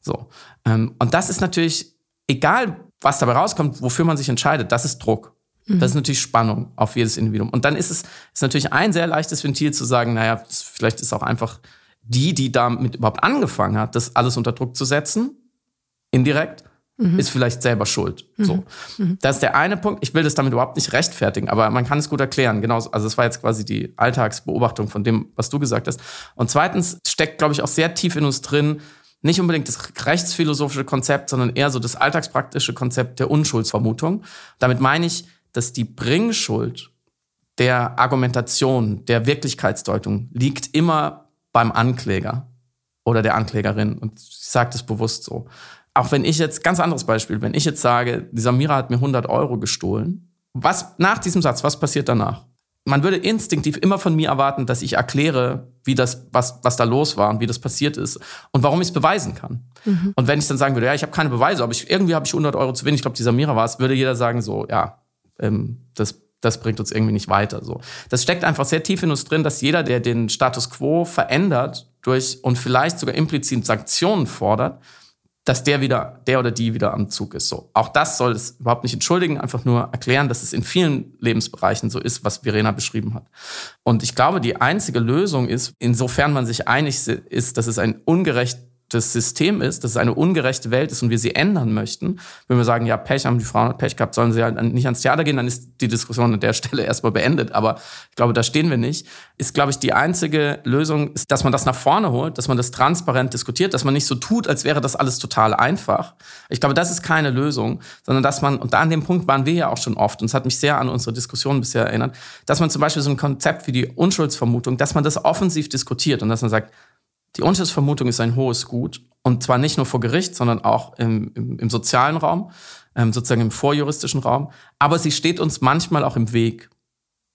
[SPEAKER 3] So. Ähm, und das ist natürlich, egal was dabei rauskommt, wofür man sich entscheidet, das ist Druck. Das ist natürlich Spannung auf jedes Individuum. Und dann ist es ist natürlich ein sehr leichtes Ventil zu sagen, naja, vielleicht ist auch einfach die, die damit überhaupt angefangen hat, das alles unter Druck zu setzen, indirekt, mhm. ist vielleicht selber schuld. Mhm. So. Mhm. Das ist der eine Punkt. Ich will das damit überhaupt nicht rechtfertigen, aber man kann es gut erklären. Genau, also es war jetzt quasi die Alltagsbeobachtung von dem, was du gesagt hast. Und zweitens steckt, glaube ich, auch sehr tief in uns drin, nicht unbedingt das rechtsphilosophische Konzept, sondern eher so das alltagspraktische Konzept der Unschuldsvermutung. Damit meine ich, dass die Bringschuld der Argumentation, der Wirklichkeitsdeutung liegt immer beim Ankläger oder der Anklägerin. Und ich sage das bewusst so. Auch wenn ich jetzt, ganz anderes Beispiel, wenn ich jetzt sage, die Samira hat mir 100 Euro gestohlen, was nach diesem Satz, was passiert danach? Man würde instinktiv immer von mir erwarten, dass ich erkläre, wie das, was, was da los war und wie das passiert ist und warum ich es beweisen kann. Mhm. Und wenn ich dann sagen würde, ja, ich habe keine Beweise, aber ich, irgendwie habe ich 100 Euro zu wenig, ich glaube, die Samira war es, würde jeder sagen so, ja, ähm, das, das bringt uns irgendwie nicht weiter. So. Das steckt einfach sehr tief in uns drin, dass jeder, der den Status quo verändert durch und vielleicht sogar implizit Sanktionen fordert, dass der wieder, der oder die wieder am Zug ist. So. Auch das soll es überhaupt nicht entschuldigen, einfach nur erklären, dass es in vielen Lebensbereichen so ist, was Verena beschrieben hat. Und ich glaube, die einzige Lösung ist, insofern man sich einig ist, dass es ein ungerecht das System ist, dass es eine ungerechte Welt ist und wir sie ändern möchten, wenn wir sagen, ja, Pech haben die Frauen Pech gehabt, sollen sie halt nicht ans Theater gehen, dann ist die Diskussion an der Stelle erstmal beendet. Aber ich glaube, da stehen wir nicht. Ist, glaube ich, die einzige Lösung, ist, dass man das nach vorne holt, dass man das transparent diskutiert, dass man nicht so tut, als wäre das alles total einfach. Ich glaube, das ist keine Lösung, sondern dass man, und da an dem Punkt waren wir ja auch schon oft, und es hat mich sehr an unsere Diskussion bisher erinnert, dass man zum Beispiel so ein Konzept wie die Unschuldsvermutung, dass man das offensiv diskutiert und dass man sagt, die Unschuldsvermutung ist ein hohes Gut und zwar nicht nur vor Gericht, sondern auch im, im, im sozialen Raum, ähm, sozusagen im vorjuristischen Raum. Aber sie steht uns manchmal auch im Weg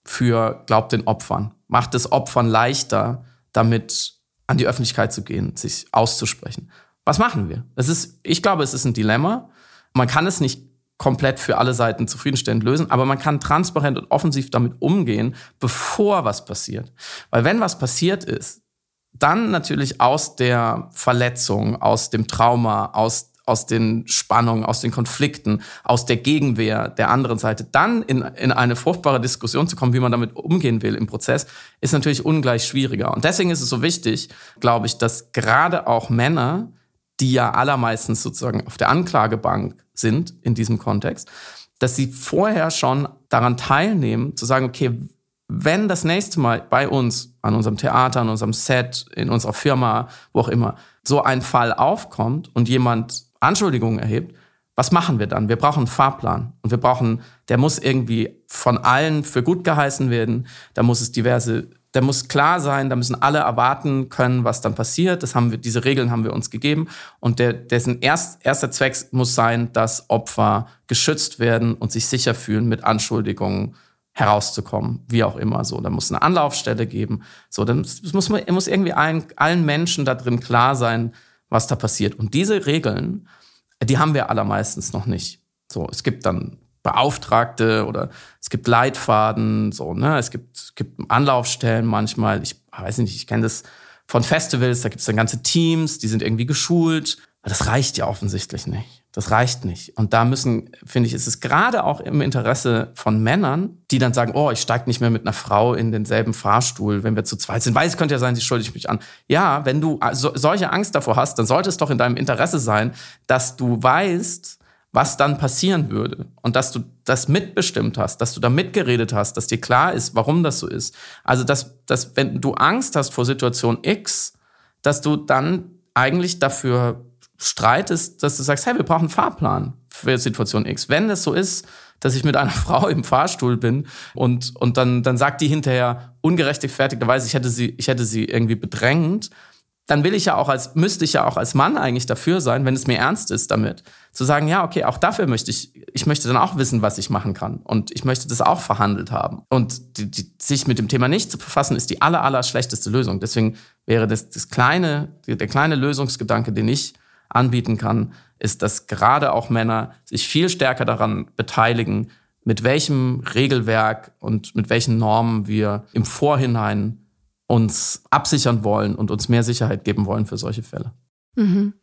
[SPEAKER 3] für, glaubt den Opfern, macht es Opfern leichter, damit an die Öffentlichkeit zu gehen, sich auszusprechen. Was machen wir? Es ist, ich glaube, es ist ein Dilemma. Man kann es nicht komplett für alle Seiten zufriedenstellend lösen, aber man kann transparent und offensiv damit umgehen, bevor was passiert. Weil wenn was passiert ist, dann natürlich aus der Verletzung, aus dem Trauma, aus aus den Spannungen, aus den Konflikten, aus der Gegenwehr der anderen Seite, dann in, in eine fruchtbare Diskussion zu kommen, wie man damit umgehen will im Prozess, ist natürlich ungleich schwieriger. Und deswegen ist es so wichtig, glaube ich, dass gerade auch Männer, die ja allermeistens sozusagen auf der Anklagebank sind in diesem Kontext, dass sie vorher schon daran teilnehmen, zu sagen, okay, wenn das nächste Mal bei uns, an unserem Theater, an unserem Set, in unserer Firma, wo auch immer, so ein Fall aufkommt und jemand Anschuldigungen erhebt, was machen wir dann? Wir brauchen einen Fahrplan und wir brauchen, der muss irgendwie von allen für gut geheißen werden. Da muss es diverse, der muss klar sein, da müssen alle erwarten können, was dann passiert. Das haben wir, diese Regeln haben wir uns gegeben und der, dessen erst, erster Zweck muss sein, dass Opfer geschützt werden und sich sicher fühlen mit Anschuldigungen herauszukommen, wie auch immer. So, da muss eine Anlaufstelle geben. So, dann muss man, muss irgendwie allen, allen Menschen da drin klar sein, was da passiert. Und diese Regeln, die haben wir allermeistens noch nicht. So, es gibt dann Beauftragte oder es gibt Leitfaden, so, ne, es gibt, es gibt Anlaufstellen manchmal. Ich weiß nicht, ich kenne das von Festivals, da gibt es dann ganze Teams, die sind irgendwie geschult. Das reicht ja offensichtlich nicht. Das reicht nicht. Und da müssen, finde ich, ist es gerade auch im Interesse von Männern, die dann sagen, oh, ich steige nicht mehr mit einer Frau in denselben Fahrstuhl, wenn wir zu zweit sind. Weil es könnte ja sein, sie schuldig mich an. Ja, wenn du so, solche Angst davor hast, dann sollte es doch in deinem Interesse sein, dass du weißt, was dann passieren würde und dass du das mitbestimmt hast, dass du da mitgeredet hast, dass dir klar ist, warum das so ist. Also, dass, dass wenn du Angst hast vor Situation X, dass du dann eigentlich dafür Streit ist, dass du sagst, hey, wir brauchen einen Fahrplan für Situation X. Wenn es so ist, dass ich mit einer Frau im Fahrstuhl bin und, und dann, dann sagt die hinterher ungerechtfertigterweise, ich hätte sie, ich hätte sie irgendwie bedrängt, dann will ich ja auch als, müsste ich ja auch als Mann eigentlich dafür sein, wenn es mir ernst ist damit, zu sagen, ja, okay, auch dafür möchte ich, ich möchte dann auch wissen, was ich machen kann. Und ich möchte das auch verhandelt haben. Und die, die, sich mit dem Thema nicht zu befassen, ist die aller, aller schlechteste Lösung. Deswegen wäre das, das kleine, der kleine Lösungsgedanke, den ich anbieten kann, ist, dass gerade auch Männer sich viel stärker daran beteiligen, mit welchem Regelwerk und mit welchen Normen wir im Vorhinein uns absichern wollen und uns mehr Sicherheit geben wollen für solche Fälle.
[SPEAKER 2] Mhm.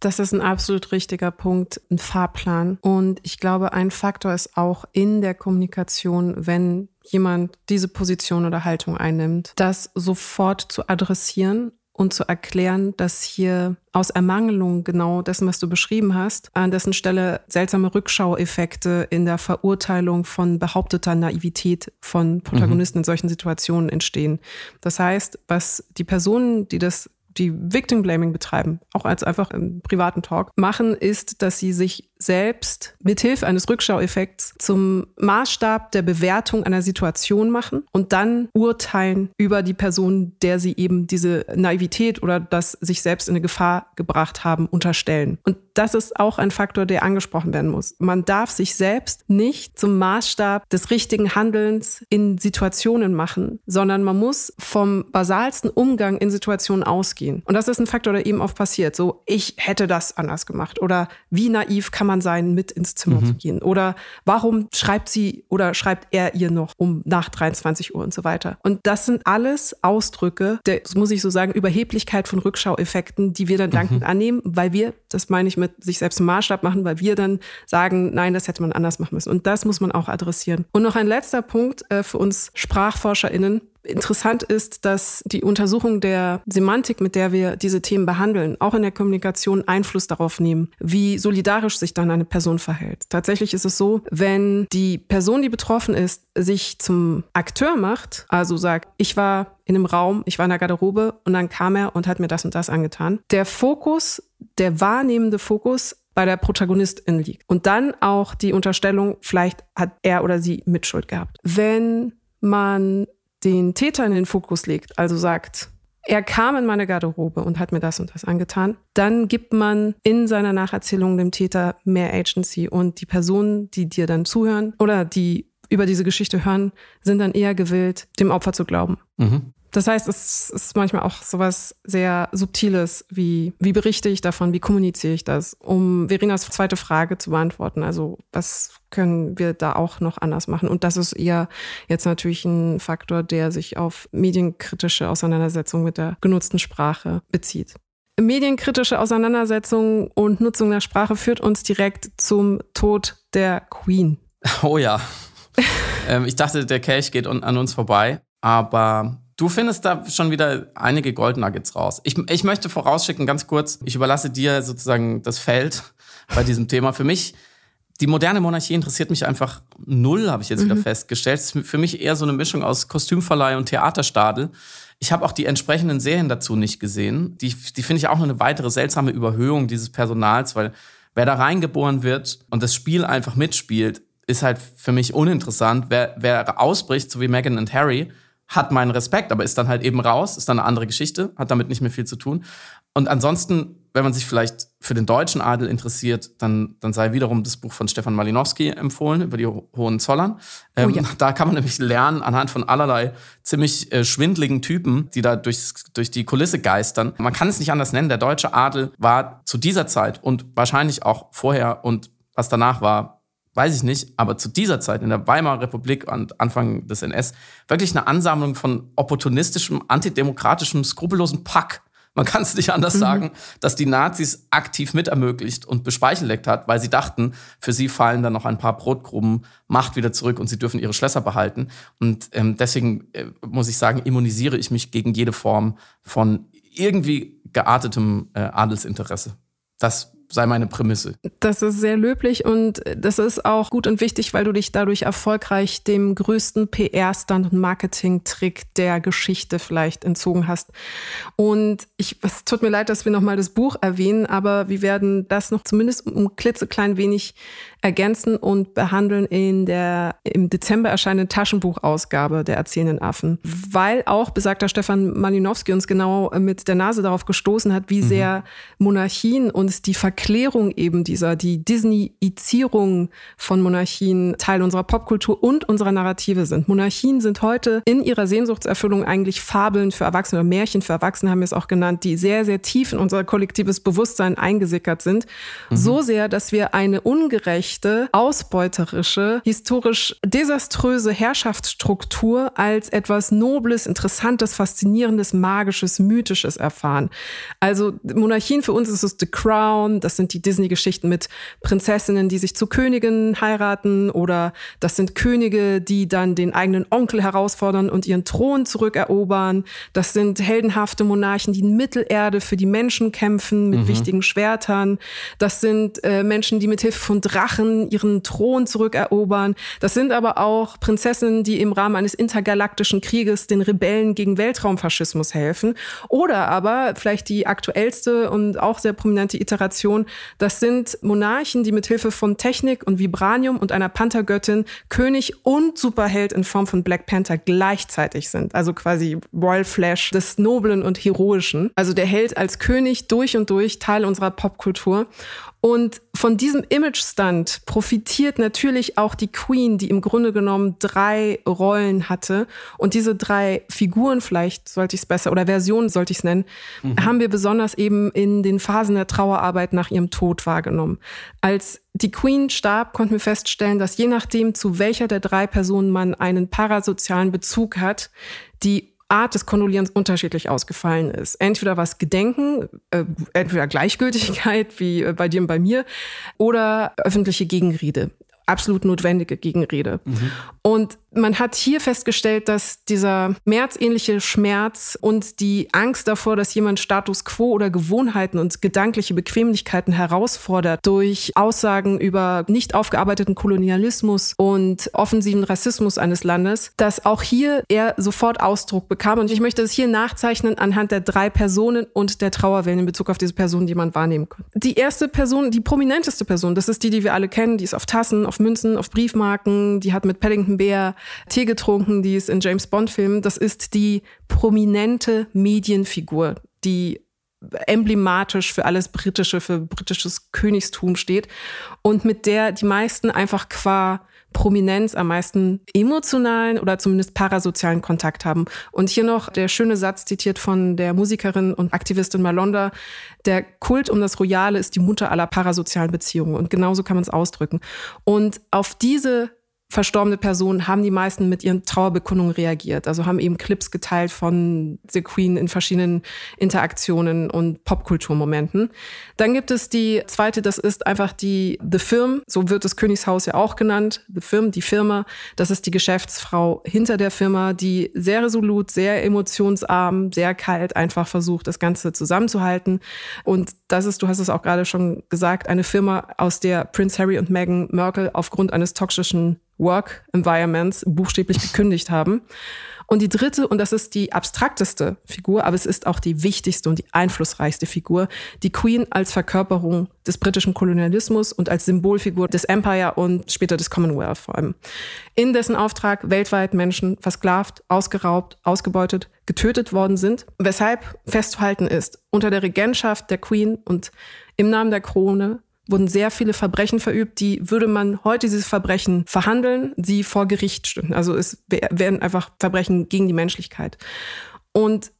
[SPEAKER 2] Das ist ein absolut richtiger Punkt, ein Fahrplan. Und ich glaube, ein Faktor ist auch in der Kommunikation, wenn jemand diese Position oder Haltung einnimmt, das sofort zu adressieren und zu erklären, dass hier aus Ermangelung genau dessen, was du beschrieben hast, an dessen Stelle seltsame Rückschaueffekte in der Verurteilung von behaupteter Naivität von Protagonisten mhm. in solchen Situationen entstehen. Das heißt, was die Personen, die das die Victim Blaming betreiben, auch als einfach im privaten Talk, machen, ist, dass sie sich selbst mithilfe eines Rückschaueffekts zum Maßstab der Bewertung einer Situation machen und dann urteilen über die Person, der sie eben diese Naivität oder das sich selbst in eine Gefahr gebracht haben, unterstellen. Und das ist auch ein Faktor, der angesprochen werden muss. Man darf sich selbst nicht zum Maßstab des richtigen Handelns in Situationen machen, sondern man muss vom basalsten Umgang in Situationen ausgehen. Und das ist ein Faktor, der eben oft passiert. So, ich hätte das anders gemacht oder wie naiv kann man sein, mit ins Zimmer mhm. zu gehen oder warum schreibt sie oder schreibt er ihr noch um nach 23 Uhr und so weiter. Und das sind alles Ausdrücke, der, das muss ich so sagen, Überheblichkeit von Rückschaueffekten, die wir dann dankend mhm. annehmen, weil wir, das meine ich mit sich selbst einen Maßstab machen, weil wir dann sagen, nein, das hätte man anders machen müssen. Und das muss man auch adressieren. Und noch ein letzter Punkt äh, für uns SprachforscherInnen. Interessant ist, dass die Untersuchung der Semantik, mit der wir diese Themen behandeln, auch in der Kommunikation Einfluss darauf nehmen, wie solidarisch sich dann eine Person verhält. Tatsächlich ist es so, wenn die Person, die betroffen ist, sich zum Akteur macht, also sagt, ich war in einem Raum, ich war in der Garderobe und dann kam er und hat mir das und das angetan. Der Fokus, der wahrnehmende Fokus bei der Protagonistin liegt. Und dann auch die Unterstellung, vielleicht hat er oder sie Mitschuld gehabt. Wenn man den Täter in den Fokus legt, also sagt, er kam in meine Garderobe und hat mir das und das angetan, dann gibt man in seiner Nacherzählung dem Täter mehr Agency und die Personen, die dir dann zuhören oder die über diese Geschichte hören, sind dann eher gewillt, dem Opfer zu glauben. Mhm. Das heißt, es ist manchmal auch sowas sehr Subtiles, wie, wie berichte ich davon, wie kommuniziere ich das, um Verenas zweite Frage zu beantworten. Also, was können wir da auch noch anders machen? Und das ist eher jetzt natürlich ein Faktor, der sich auf medienkritische Auseinandersetzung mit der genutzten Sprache bezieht. Medienkritische Auseinandersetzung und Nutzung der Sprache führt uns direkt zum Tod der Queen.
[SPEAKER 3] Oh ja. ähm, ich dachte, der Kelch geht an uns vorbei, aber Du findest da schon wieder einige Gold Nuggets raus. Ich, ich möchte vorausschicken, ganz kurz, ich überlasse dir sozusagen das Feld bei diesem Thema. Für mich, die moderne Monarchie interessiert mich einfach null, habe ich jetzt mhm. wieder festgestellt. Es ist für mich eher so eine Mischung aus Kostümverleih und Theaterstadel. Ich habe auch die entsprechenden Serien dazu nicht gesehen. Die, die finde ich auch noch eine weitere seltsame Überhöhung dieses Personals, weil wer da reingeboren wird und das Spiel einfach mitspielt, ist halt für mich uninteressant. Wer, wer ausbricht, so wie Meghan und Harry, hat meinen Respekt, aber ist dann halt eben raus, ist dann eine andere Geschichte, hat damit nicht mehr viel zu tun. Und ansonsten, wenn man sich vielleicht für den deutschen Adel interessiert, dann, dann sei wiederum das Buch von Stefan Malinowski empfohlen über die Hohenzollern. Ähm, oh ja. Da kann man nämlich lernen anhand von allerlei ziemlich äh, schwindligen Typen, die da durchs, durch die Kulisse geistern. Man kann es nicht anders nennen. Der deutsche Adel war zu dieser Zeit und wahrscheinlich auch vorher und was danach war, weiß ich nicht, aber zu dieser Zeit in der Weimarer Republik und Anfang des NS wirklich eine Ansammlung von opportunistischem, antidemokratischem, skrupellosen Pack. Man kann es nicht anders mhm. sagen, dass die Nazis aktiv mit ermöglicht und bespeicheleckt hat, weil sie dachten, für sie fallen dann noch ein paar Brotkrumen Macht wieder zurück und sie dürfen ihre Schlösser behalten. Und ähm, deswegen äh, muss ich sagen, immunisiere ich mich gegen jede Form von irgendwie geartetem äh, Adelsinteresse. Das sei meine Prämisse.
[SPEAKER 2] Das ist sehr löblich und das ist auch gut und wichtig, weil du dich dadurch erfolgreich dem größten PR-Stand und Marketing-Trick der Geschichte vielleicht entzogen hast. Und ich, es tut mir leid, dass wir nochmal das Buch erwähnen, aber wir werden das noch zumindest um klitzeklein wenig ergänzen und behandeln in der im Dezember erscheinenden Taschenbuchausgabe der Erzählenden Affen, weil auch besagter Stefan Malinowski uns genau mit der Nase darauf gestoßen hat, wie mhm. sehr Monarchien uns die Ver Verklärung eben dieser, die Disneyizierung von Monarchien Teil unserer Popkultur und unserer Narrative sind. Monarchien sind heute in ihrer Sehnsuchtserfüllung eigentlich Fabeln für Erwachsene oder Märchen für Erwachsene haben wir es auch genannt, die sehr, sehr tief in unser kollektives Bewusstsein eingesickert sind. Mhm. So sehr, dass wir eine ungerechte, ausbeuterische, historisch desaströse Herrschaftsstruktur als etwas Nobles, Interessantes, Faszinierendes, Magisches, Mythisches erfahren. Also Monarchien für uns ist es The Crown, das sind die Disney-Geschichten mit Prinzessinnen, die sich zu Königinnen heiraten oder das sind Könige, die dann den eigenen Onkel herausfordern und ihren Thron zurückerobern. Das sind heldenhafte Monarchen, die in Mittelerde für die Menschen kämpfen mit mhm. wichtigen Schwertern. Das sind äh, Menschen, die mit Hilfe von Drachen ihren Thron zurückerobern. Das sind aber auch Prinzessinnen, die im Rahmen eines intergalaktischen Krieges den Rebellen gegen Weltraumfaschismus helfen. Oder aber vielleicht die aktuellste und auch sehr prominente Iteration, das sind Monarchen, die mit Hilfe von Technik und Vibranium und einer Panthergöttin König und Superheld in Form von Black Panther gleichzeitig sind. Also quasi Royal Flash des Noblen und Heroischen. Also der Held als König durch und durch Teil unserer Popkultur. Und von diesem Image-Stunt profitiert natürlich auch die Queen, die im Grunde genommen drei Rollen hatte. Und diese drei Figuren, vielleicht sollte ich es besser, oder Versionen sollte ich es nennen, mhm. haben wir besonders eben in den Phasen der Trauerarbeit nach ihrem Tod wahrgenommen. Als die Queen starb, konnten wir feststellen, dass je nachdem, zu welcher der drei Personen man einen parasozialen Bezug hat, die Art des Kondolierens unterschiedlich ausgefallen ist. Entweder was Gedenken, äh, entweder Gleichgültigkeit wie äh, bei dir und bei mir oder öffentliche Gegenrede absolut notwendige Gegenrede. Mhm. Und man hat hier festgestellt, dass dieser märzähnliche Schmerz und die Angst davor, dass jemand Status quo oder Gewohnheiten und gedankliche Bequemlichkeiten herausfordert durch Aussagen über nicht aufgearbeiteten Kolonialismus und offensiven Rassismus eines Landes, dass auch hier er sofort Ausdruck bekam. Und ich möchte es hier nachzeichnen anhand der drei Personen und der Trauerwellen in Bezug auf diese Personen, die man wahrnehmen kann. Die erste Person, die prominenteste Person, das ist die, die wir alle kennen, die ist auf Tassen, auf Münzen, auf Briefmarken, die hat mit Paddington Bear Tee getrunken, die ist in James Bond-Filmen. Das ist die prominente Medienfigur, die emblematisch für alles Britische, für britisches Königstum steht und mit der die meisten einfach qua Prominenz am meisten emotionalen oder zumindest parasozialen Kontakt haben. Und hier noch der schöne Satz zitiert von der Musikerin und Aktivistin Malonda. Der Kult um das Royale ist die Mutter aller parasozialen Beziehungen. Und genauso kann man es ausdrücken. Und auf diese verstorbene Personen haben die meisten mit ihren Trauerbekundungen reagiert. Also haben eben Clips geteilt von The Queen in verschiedenen Interaktionen und Popkulturmomenten. Dann gibt es die zweite, das ist einfach die The Firm, so wird das Königshaus ja auch genannt. The Firm, die Firma, das ist die Geschäftsfrau hinter der Firma, die sehr resolut, sehr emotionsarm, sehr kalt einfach versucht, das Ganze zusammenzuhalten. Und das ist, du hast es auch gerade schon gesagt, eine Firma, aus der Prince Harry und Meghan Merkel aufgrund eines toxischen Work Environments buchstäblich gekündigt haben. Und die dritte, und das ist die abstrakteste Figur, aber es ist auch die wichtigste und die einflussreichste Figur, die Queen als Verkörperung des britischen Kolonialismus und als Symbolfigur des Empire und später des Commonwealth vor allem. In dessen Auftrag weltweit Menschen versklavt, ausgeraubt, ausgebeutet, getötet worden sind. Weshalb festzuhalten ist, unter der Regentschaft der Queen und im Namen der Krone wurden sehr viele Verbrechen verübt, die würde man heute diese Verbrechen verhandeln, sie vor Gericht stünden. Also es wären einfach Verbrechen gegen die Menschlichkeit. Und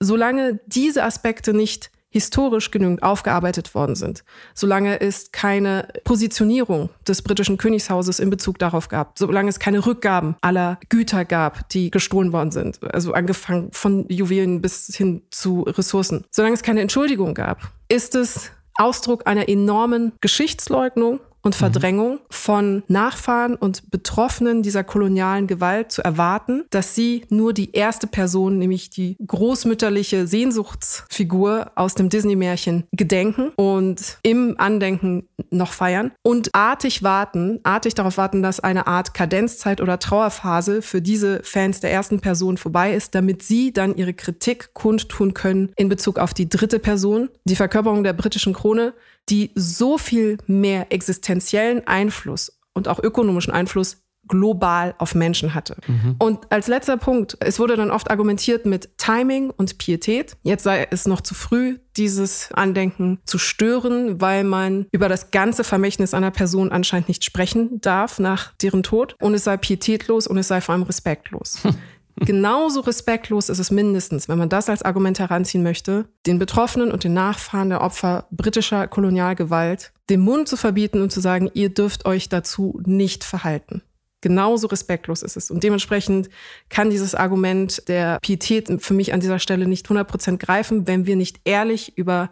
[SPEAKER 2] solange diese Aspekte nicht historisch genügend aufgearbeitet worden sind, solange es keine Positionierung des britischen Königshauses in Bezug darauf gab, solange es keine Rückgaben aller Güter gab, die gestohlen worden sind, also angefangen von Juwelen bis hin zu Ressourcen, solange es keine Entschuldigung gab, ist es Ausdruck einer enormen Geschichtsleugnung und Verdrängung von Nachfahren und Betroffenen dieser kolonialen Gewalt zu erwarten, dass sie nur die erste Person, nämlich die großmütterliche Sehnsuchtsfigur aus dem Disney-Märchen, gedenken und im Andenken noch feiern und artig warten, artig darauf warten, dass eine Art Kadenzzeit oder Trauerphase für diese Fans der ersten Person vorbei ist, damit sie dann ihre Kritik kundtun können in Bezug auf die dritte Person, die Verkörperung der britischen Krone, die so viel mehr existenziellen Einfluss und auch ökonomischen Einfluss global auf Menschen hatte. Mhm. Und als letzter Punkt, es wurde dann oft argumentiert mit Timing und Pietät. Jetzt sei es noch zu früh, dieses Andenken zu stören, weil man über das ganze Vermächtnis einer Person anscheinend nicht sprechen darf nach deren Tod. Und es sei pietätlos und es sei vor allem respektlos. Genauso respektlos ist es mindestens, wenn man das als Argument heranziehen möchte, den Betroffenen und den Nachfahren der Opfer britischer Kolonialgewalt den Mund zu verbieten und zu sagen, ihr dürft euch dazu nicht verhalten. Genauso respektlos ist es. Und dementsprechend kann dieses Argument der Pietät für mich an dieser Stelle nicht 100% greifen, wenn wir nicht ehrlich über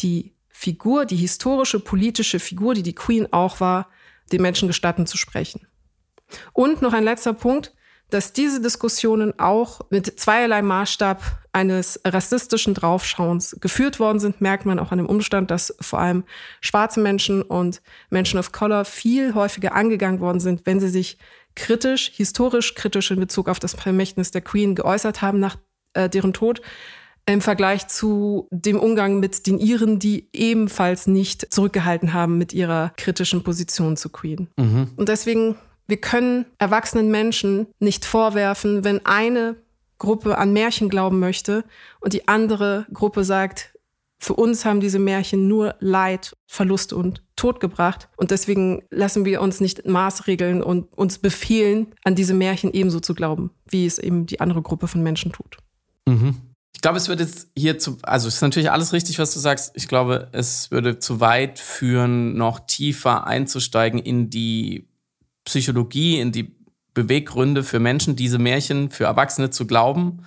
[SPEAKER 2] die Figur, die historische, politische Figur, die die Queen auch war, den Menschen gestatten zu sprechen. Und noch ein letzter Punkt dass diese Diskussionen auch mit zweierlei Maßstab eines rassistischen Draufschauens geführt worden sind, merkt man auch an dem Umstand, dass vor allem schwarze Menschen und Menschen of Color viel häufiger angegangen worden sind, wenn sie sich kritisch, historisch kritisch in Bezug auf das Vermächtnis der Queen geäußert haben nach äh, deren Tod, im Vergleich zu dem Umgang mit den Iren, die ebenfalls nicht zurückgehalten haben mit ihrer kritischen Position zu Queen. Mhm. Und deswegen wir können erwachsenen Menschen nicht vorwerfen, wenn eine Gruppe an Märchen glauben möchte und die andere Gruppe sagt, für uns haben diese Märchen nur Leid, Verlust und Tod gebracht. Und deswegen lassen wir uns nicht maßregeln und uns befehlen, an diese Märchen ebenso zu glauben, wie es eben die andere Gruppe von Menschen tut.
[SPEAKER 3] Mhm. Ich glaube, es würde jetzt hier zu, also es ist natürlich alles richtig, was du sagst. Ich glaube, es würde zu weit führen, noch tiefer einzusteigen in die Psychologie, in die Beweggründe für Menschen, diese Märchen für Erwachsene zu glauben.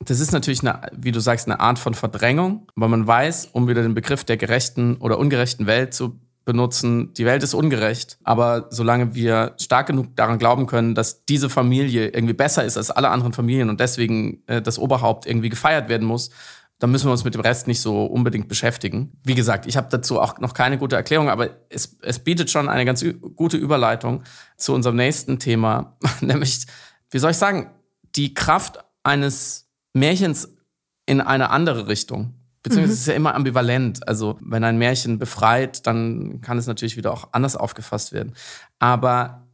[SPEAKER 3] Das ist natürlich, eine, wie du sagst, eine Art von Verdrängung, weil man weiß, um wieder den Begriff der gerechten oder ungerechten Welt zu benutzen, die Welt ist ungerecht. Aber solange wir stark genug daran glauben können, dass diese Familie irgendwie besser ist als alle anderen Familien und deswegen äh, das Oberhaupt irgendwie gefeiert werden muss, dann müssen wir uns mit dem Rest nicht so unbedingt beschäftigen. Wie gesagt, ich habe dazu auch noch keine gute Erklärung, aber es, es bietet schon eine ganz gute Überleitung zu unserem nächsten Thema, nämlich, wie soll ich sagen, die Kraft eines Märchens in eine andere Richtung. Beziehungsweise mhm. es ist ja immer ambivalent. Also wenn ein Märchen befreit, dann kann es natürlich wieder auch anders aufgefasst werden. Aber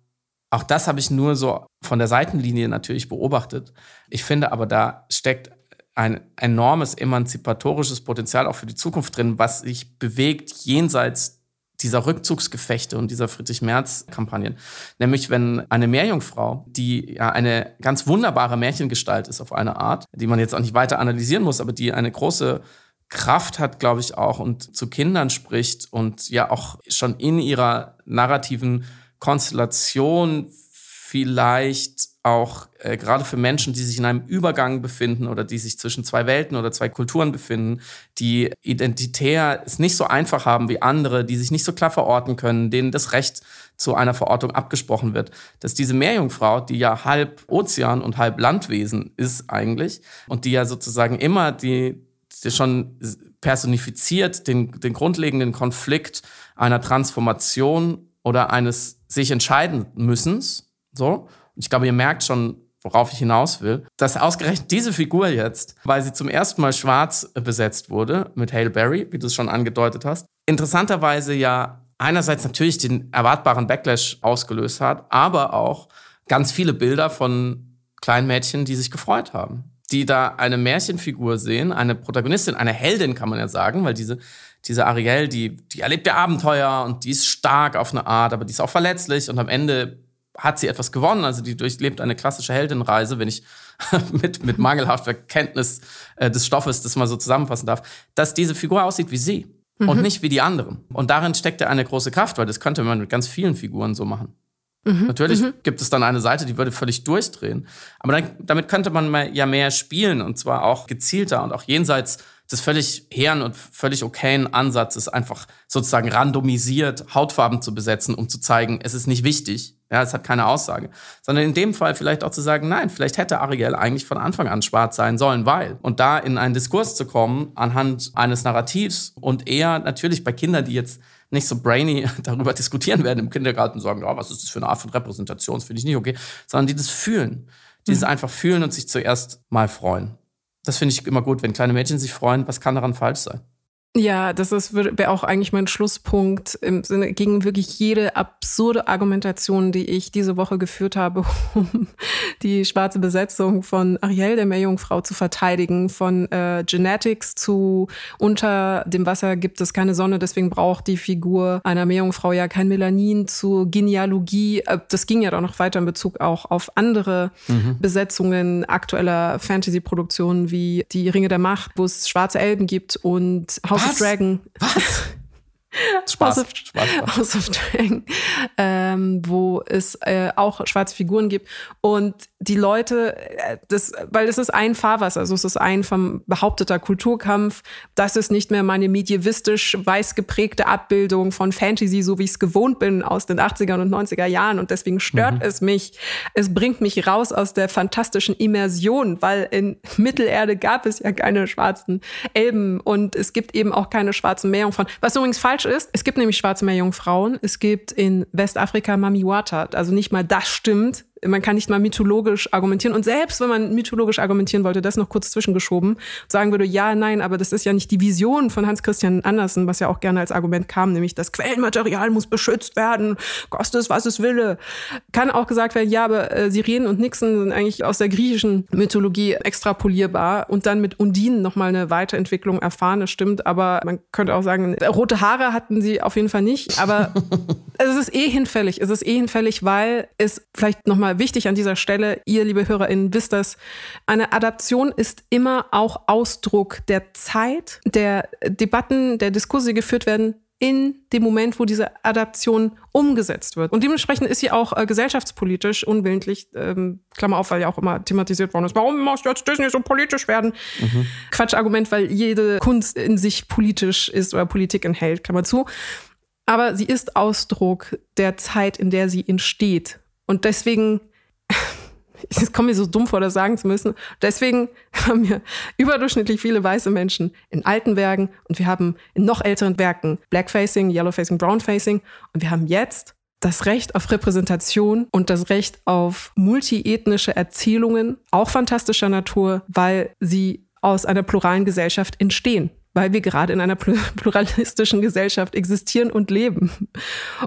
[SPEAKER 3] auch das habe ich nur so von der Seitenlinie natürlich beobachtet. Ich finde aber, da steckt ein enormes emanzipatorisches Potenzial auch für die Zukunft drin, was sich bewegt jenseits dieser Rückzugsgefechte und dieser Friedrich-Merz-Kampagnen. Nämlich, wenn eine Meerjungfrau, die ja eine ganz wunderbare Märchengestalt ist auf eine Art, die man jetzt auch nicht weiter analysieren muss, aber die eine große Kraft hat, glaube ich, auch und zu Kindern spricht und ja auch schon in ihrer narrativen Konstellation vielleicht auch äh, gerade für Menschen, die sich in einem Übergang befinden oder die sich zwischen zwei Welten oder zwei Kulturen befinden, die identitär es nicht so einfach haben wie andere, die sich nicht so klar verorten können, denen das Recht zu einer Verortung abgesprochen wird, dass diese Meerjungfrau, die ja halb Ozean und halb Landwesen ist eigentlich und die ja sozusagen immer die, die schon personifiziert den, den grundlegenden Konflikt einer Transformation oder eines sich entscheiden müssens, so, ich glaube, ihr merkt schon, worauf ich hinaus will, dass ausgerechnet diese Figur jetzt, weil sie zum ersten Mal schwarz besetzt wurde mit Hale Berry, wie du es schon angedeutet hast, interessanterweise ja einerseits natürlich den erwartbaren Backlash ausgelöst hat, aber auch ganz viele Bilder von kleinen Mädchen, die sich gefreut haben, die da eine Märchenfigur sehen, eine Protagonistin, eine Heldin kann man ja sagen, weil diese diese Ariel, die, die erlebt ja Abenteuer und die ist stark auf eine Art, aber die ist auch verletzlich und am Ende hat sie etwas gewonnen. Also die durchlebt eine klassische Heldenreise, wenn ich mit, mit mangelhafter Kenntnis äh, des Stoffes das mal so zusammenfassen darf, dass diese Figur aussieht wie sie mhm. und nicht wie die anderen. Und darin steckt ja eine große Kraft, weil das könnte man mit ganz vielen Figuren so machen. Mhm. Natürlich mhm. gibt es dann eine Seite, die würde völlig durchdrehen. Aber dann, damit könnte man ja mehr spielen und zwar auch gezielter und auch jenseits des völlig hehren und völlig okayen Ansatzes, einfach sozusagen randomisiert Hautfarben zu besetzen, um zu zeigen, es ist nicht wichtig, ja, es hat keine Aussage. Sondern in dem Fall vielleicht auch zu sagen, nein, vielleicht hätte Ariel eigentlich von Anfang an schwarz sein sollen, weil. Und da in einen Diskurs zu kommen anhand eines Narrativs und eher natürlich bei Kindern, die jetzt nicht so brainy darüber diskutieren werden im Kindergarten und sagen, oh, was ist das für eine Art von Repräsentation, das finde ich nicht okay, sondern die das fühlen. Die es mhm. einfach fühlen und sich zuerst mal freuen. Das finde ich immer gut, wenn kleine Mädchen sich freuen, was kann daran falsch sein?
[SPEAKER 2] Ja, das wäre auch eigentlich mein Schlusspunkt im Sinne gegen wirklich jede absurde Argumentation, die ich diese Woche geführt habe, um die schwarze Besetzung von Ariel, der Meerjungfrau, zu verteidigen, von äh, Genetics zu unter dem Wasser gibt es keine Sonne, deswegen braucht die Figur einer Meerjungfrau ja kein Melanin, zu Genealogie. Äh, das ging ja doch noch weiter in Bezug auch auf andere mhm. Besetzungen aktueller Fantasy-Produktionen wie die Ringe der Macht, wo es schwarze Elben gibt und Haus Was? Dragon.
[SPEAKER 3] Was? Spaß, House of, Spaß,
[SPEAKER 2] Spaß. House of Dragon, ähm, wo es äh, auch schwarze Figuren gibt. Und die Leute, äh, das, weil es ist ein Fahrwasser, also es ist ein vom behaupteter Kulturkampf. Das ist nicht mehr meine medievistisch weiß geprägte Abbildung von Fantasy, so wie ich es gewohnt bin aus den 80er und 90er Jahren. Und deswegen stört mhm. es mich. Es bringt mich raus aus der fantastischen Immersion, weil in Mittelerde gab es ja keine schwarzen Elben und es gibt eben auch keine schwarzen Meerjungfrauen. Was übrigens falsch ist, es gibt nämlich schwarze Meerjungfrauen. Es gibt in Westafrika Mamiwata. Also nicht mal das stimmt man kann nicht mal mythologisch argumentieren. Und selbst wenn man mythologisch argumentieren wollte, das noch kurz zwischengeschoben, sagen würde, ja, nein, aber das ist ja nicht die Vision von Hans Christian Andersen, was ja auch gerne als Argument kam, nämlich das Quellenmaterial muss beschützt werden, kostet es, was es wille. Kann auch gesagt werden, ja, aber äh, Sirenen und Nixen sind eigentlich aus der griechischen Mythologie extrapolierbar und dann mit Undinen nochmal eine Weiterentwicklung erfahren, das stimmt, aber man könnte auch sagen, rote Haare hatten sie auf jeden Fall nicht, aber es ist eh hinfällig. Es ist eh hinfällig, weil es vielleicht nochmal wichtig an dieser Stelle, ihr, liebe HörerInnen, wisst das, eine Adaption ist immer auch Ausdruck der Zeit, der Debatten, der Diskurse, die geführt werden, in dem Moment, wo diese Adaption umgesetzt wird. Und dementsprechend ist sie auch äh, gesellschaftspolitisch unwillentlich, ähm, Klammer auf, weil ja auch immer thematisiert worden ist, warum muss jetzt Disney so politisch werden? Mhm. Quatschargument, weil jede Kunst in sich politisch ist oder Politik enthält, Klammer zu aber sie ist Ausdruck der Zeit, in der sie entsteht. Und deswegen, es kommt mir so dumm vor, das sagen zu müssen, deswegen haben wir überdurchschnittlich viele weiße Menschen in alten Werken und wir haben in noch älteren Werken Blackfacing, Yellowfacing, Brownfacing und wir haben jetzt das Recht auf Repräsentation und das Recht auf multiethnische Erzählungen, auch fantastischer Natur, weil sie aus einer pluralen Gesellschaft entstehen weil wir gerade in einer pluralistischen Gesellschaft existieren und leben.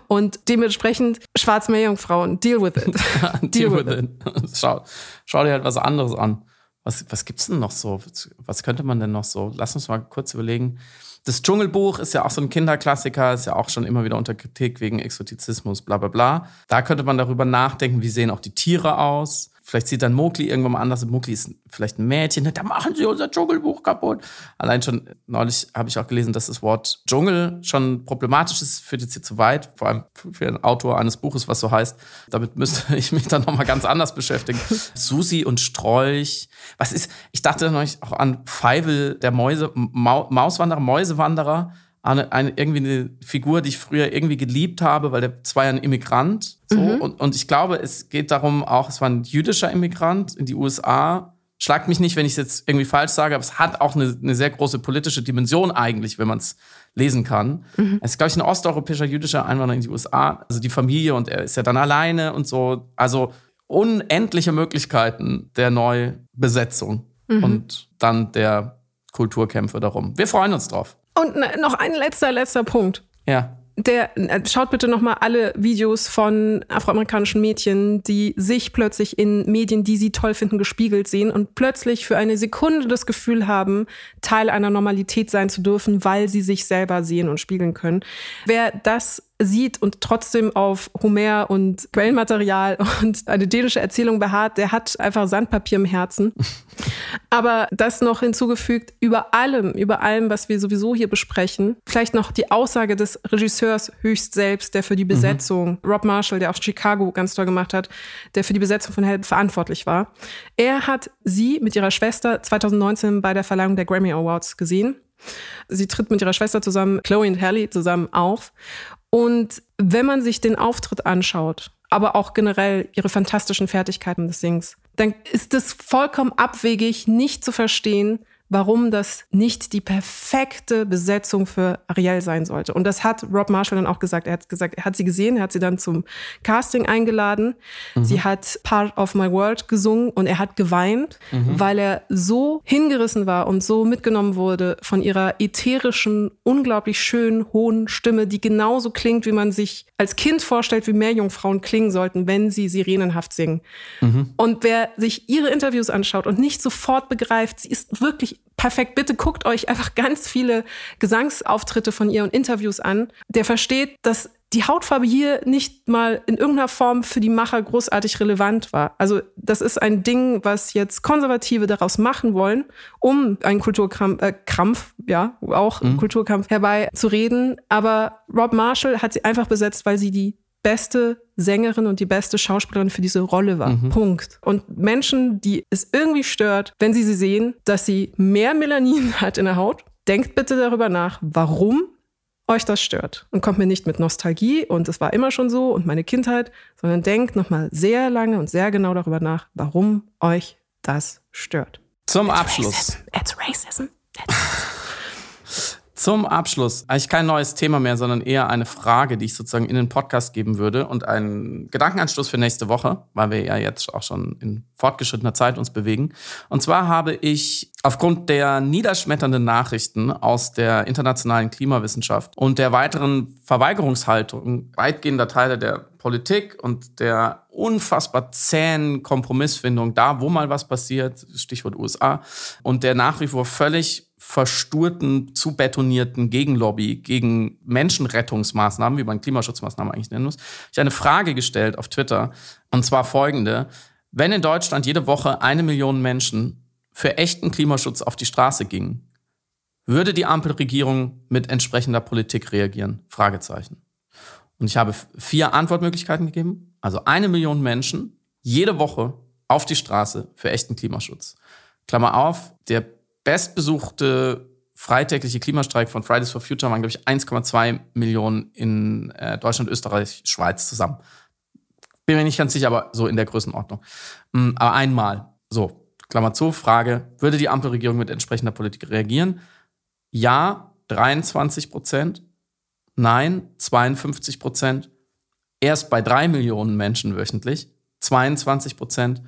[SPEAKER 2] Und dementsprechend schwarze Meerjungfrauen, deal with it.
[SPEAKER 3] deal, deal, with, it. it. Schau, schau, dir halt was anderes an. Was, was gibt's denn noch so? Was könnte man denn noch so? Lass uns mal kurz überlegen. Das Dschungelbuch ist ja auch so ein Kinderklassiker, ist ja auch schon immer wieder unter Kritik wegen Exotizismus, bla bla bla. Da könnte man darüber nachdenken, wie sehen auch die Tiere aus Vielleicht sieht dann Mowgli irgendwann mal anders. Mowgli ist vielleicht ein Mädchen. Da machen sie unser Dschungelbuch kaputt. Allein schon neulich habe ich auch gelesen, dass das Wort Dschungel schon problematisch ist. Führt jetzt hier zu weit. Vor allem für einen Autor eines Buches, was so heißt. Damit müsste ich mich dann nochmal ganz anders beschäftigen. Susi und Strolch. Was ist, ich dachte neulich auch an Feivel, der Mäuse, Mauswanderer, Mäusewanderer eine, eine, irgendwie eine Figur, die ich früher irgendwie geliebt habe, weil der war ja ein Immigrant. So. Mhm. Und, und ich glaube, es geht darum auch, es war ein jüdischer Immigrant in die USA. Schlagt mich nicht, wenn ich es jetzt irgendwie falsch sage, aber es hat auch eine, eine sehr große politische Dimension eigentlich, wenn man es lesen kann. Mhm. Es ist, glaube ich, ein osteuropäischer jüdischer Einwanderer in die USA, also die Familie und er ist ja dann alleine und so. Also unendliche Möglichkeiten der Neubesetzung mhm. und dann der Kulturkämpfe darum. Wir freuen uns drauf.
[SPEAKER 2] Und noch ein letzter, letzter Punkt.
[SPEAKER 3] Ja.
[SPEAKER 2] Der, äh, schaut bitte nochmal alle Videos von afroamerikanischen Mädchen, die sich plötzlich in Medien, die sie toll finden, gespiegelt sehen und plötzlich für eine Sekunde das Gefühl haben, Teil einer Normalität sein zu dürfen, weil sie sich selber sehen und spiegeln können. Wer das sieht und trotzdem auf Homer und Quellenmaterial und eine dänische Erzählung beharrt, der hat einfach Sandpapier im Herzen. Aber das noch hinzugefügt, über allem, über allem, was wir sowieso hier besprechen, vielleicht noch die Aussage des Regisseurs höchst selbst, der für die mhm. Besetzung, mhm. Rob Marshall, der auch Chicago ganz toll gemacht hat, der für die Besetzung von Help verantwortlich war. Er hat sie mit ihrer Schwester 2019 bei der Verleihung der Grammy Awards gesehen. Sie tritt mit ihrer Schwester zusammen, Chloe und Hallie, zusammen auf. Und wenn man sich den Auftritt anschaut, aber auch generell ihre fantastischen Fertigkeiten des Sings, dann ist es vollkommen abwegig, nicht zu verstehen, warum das nicht die perfekte Besetzung für Ariel sein sollte. Und das hat Rob Marshall dann auch gesagt. Er hat gesagt, er hat sie gesehen, er hat sie dann zum Casting eingeladen. Mhm. Sie hat Part of My World gesungen und er hat geweint, mhm. weil er so hingerissen war und so mitgenommen wurde von ihrer ätherischen, unglaublich schönen, hohen Stimme, die genauso klingt, wie man sich als Kind vorstellt, wie Meerjungfrauen klingen sollten, wenn sie sirenenhaft singen. Mhm. Und wer sich ihre Interviews anschaut und nicht sofort begreift, sie ist wirklich perfekt. Bitte guckt euch einfach ganz viele Gesangsauftritte von ihr und Interviews an. Der versteht, dass die Hautfarbe hier nicht mal in irgendeiner Form für die Macher großartig relevant war. Also das ist ein Ding, was jetzt Konservative daraus machen wollen, um einen Kulturkrampf, äh, Krampf, ja, auch mhm. Kulturkampf herbeizureden. Aber Rob Marshall hat sie einfach besetzt, weil sie die beste Sängerin und die beste Schauspielerin für diese Rolle war. Mhm. Punkt. Und Menschen, die es irgendwie stört, wenn sie sie sehen, dass sie mehr Melanin hat in der Haut, denkt bitte darüber nach, warum euch das stört. Und kommt mir nicht mit Nostalgie und es war immer schon so und meine Kindheit, sondern denkt nochmal sehr lange und sehr genau darüber nach, warum euch das stört.
[SPEAKER 3] Zum It's Abschluss. Racism. It's racism. It's racism. Zum Abschluss, eigentlich kein neues Thema mehr, sondern eher eine Frage, die ich sozusagen in den Podcast geben würde und einen Gedankenanstoß für nächste Woche, weil wir ja jetzt auch schon in fortgeschrittener Zeit uns bewegen. Und zwar habe ich aufgrund der niederschmetternden Nachrichten aus der internationalen Klimawissenschaft und der weiteren Verweigerungshaltung weitgehender Teile der Politik und der unfassbar zähen Kompromissfindung da, wo mal was passiert, Stichwort USA, und der nach wie vor völlig versturten, zu betonierten Gegenlobby gegen Menschenrettungsmaßnahmen, wie man Klimaschutzmaßnahmen eigentlich nennen muss, ich eine Frage gestellt auf Twitter. Und zwar folgende. Wenn in Deutschland jede Woche eine Million Menschen für echten Klimaschutz auf die Straße gingen, würde die Ampelregierung mit entsprechender Politik reagieren? Fragezeichen. Und ich habe vier Antwortmöglichkeiten gegeben. Also eine Million Menschen jede Woche auf die Straße für echten Klimaschutz. Klammer auf, der bestbesuchte freitägliche Klimastreik von Fridays for Future waren, glaube ich, 1,2 Millionen in äh, Deutschland, Österreich, Schweiz zusammen. Bin mir nicht ganz sicher, aber so in der Größenordnung. Mhm, aber einmal. So, Klammer zu, Frage, würde die Ampelregierung mit entsprechender Politik reagieren? Ja, 23 Prozent. Nein, 52 Prozent. Erst bei drei Millionen Menschen wöchentlich, 22 Prozent.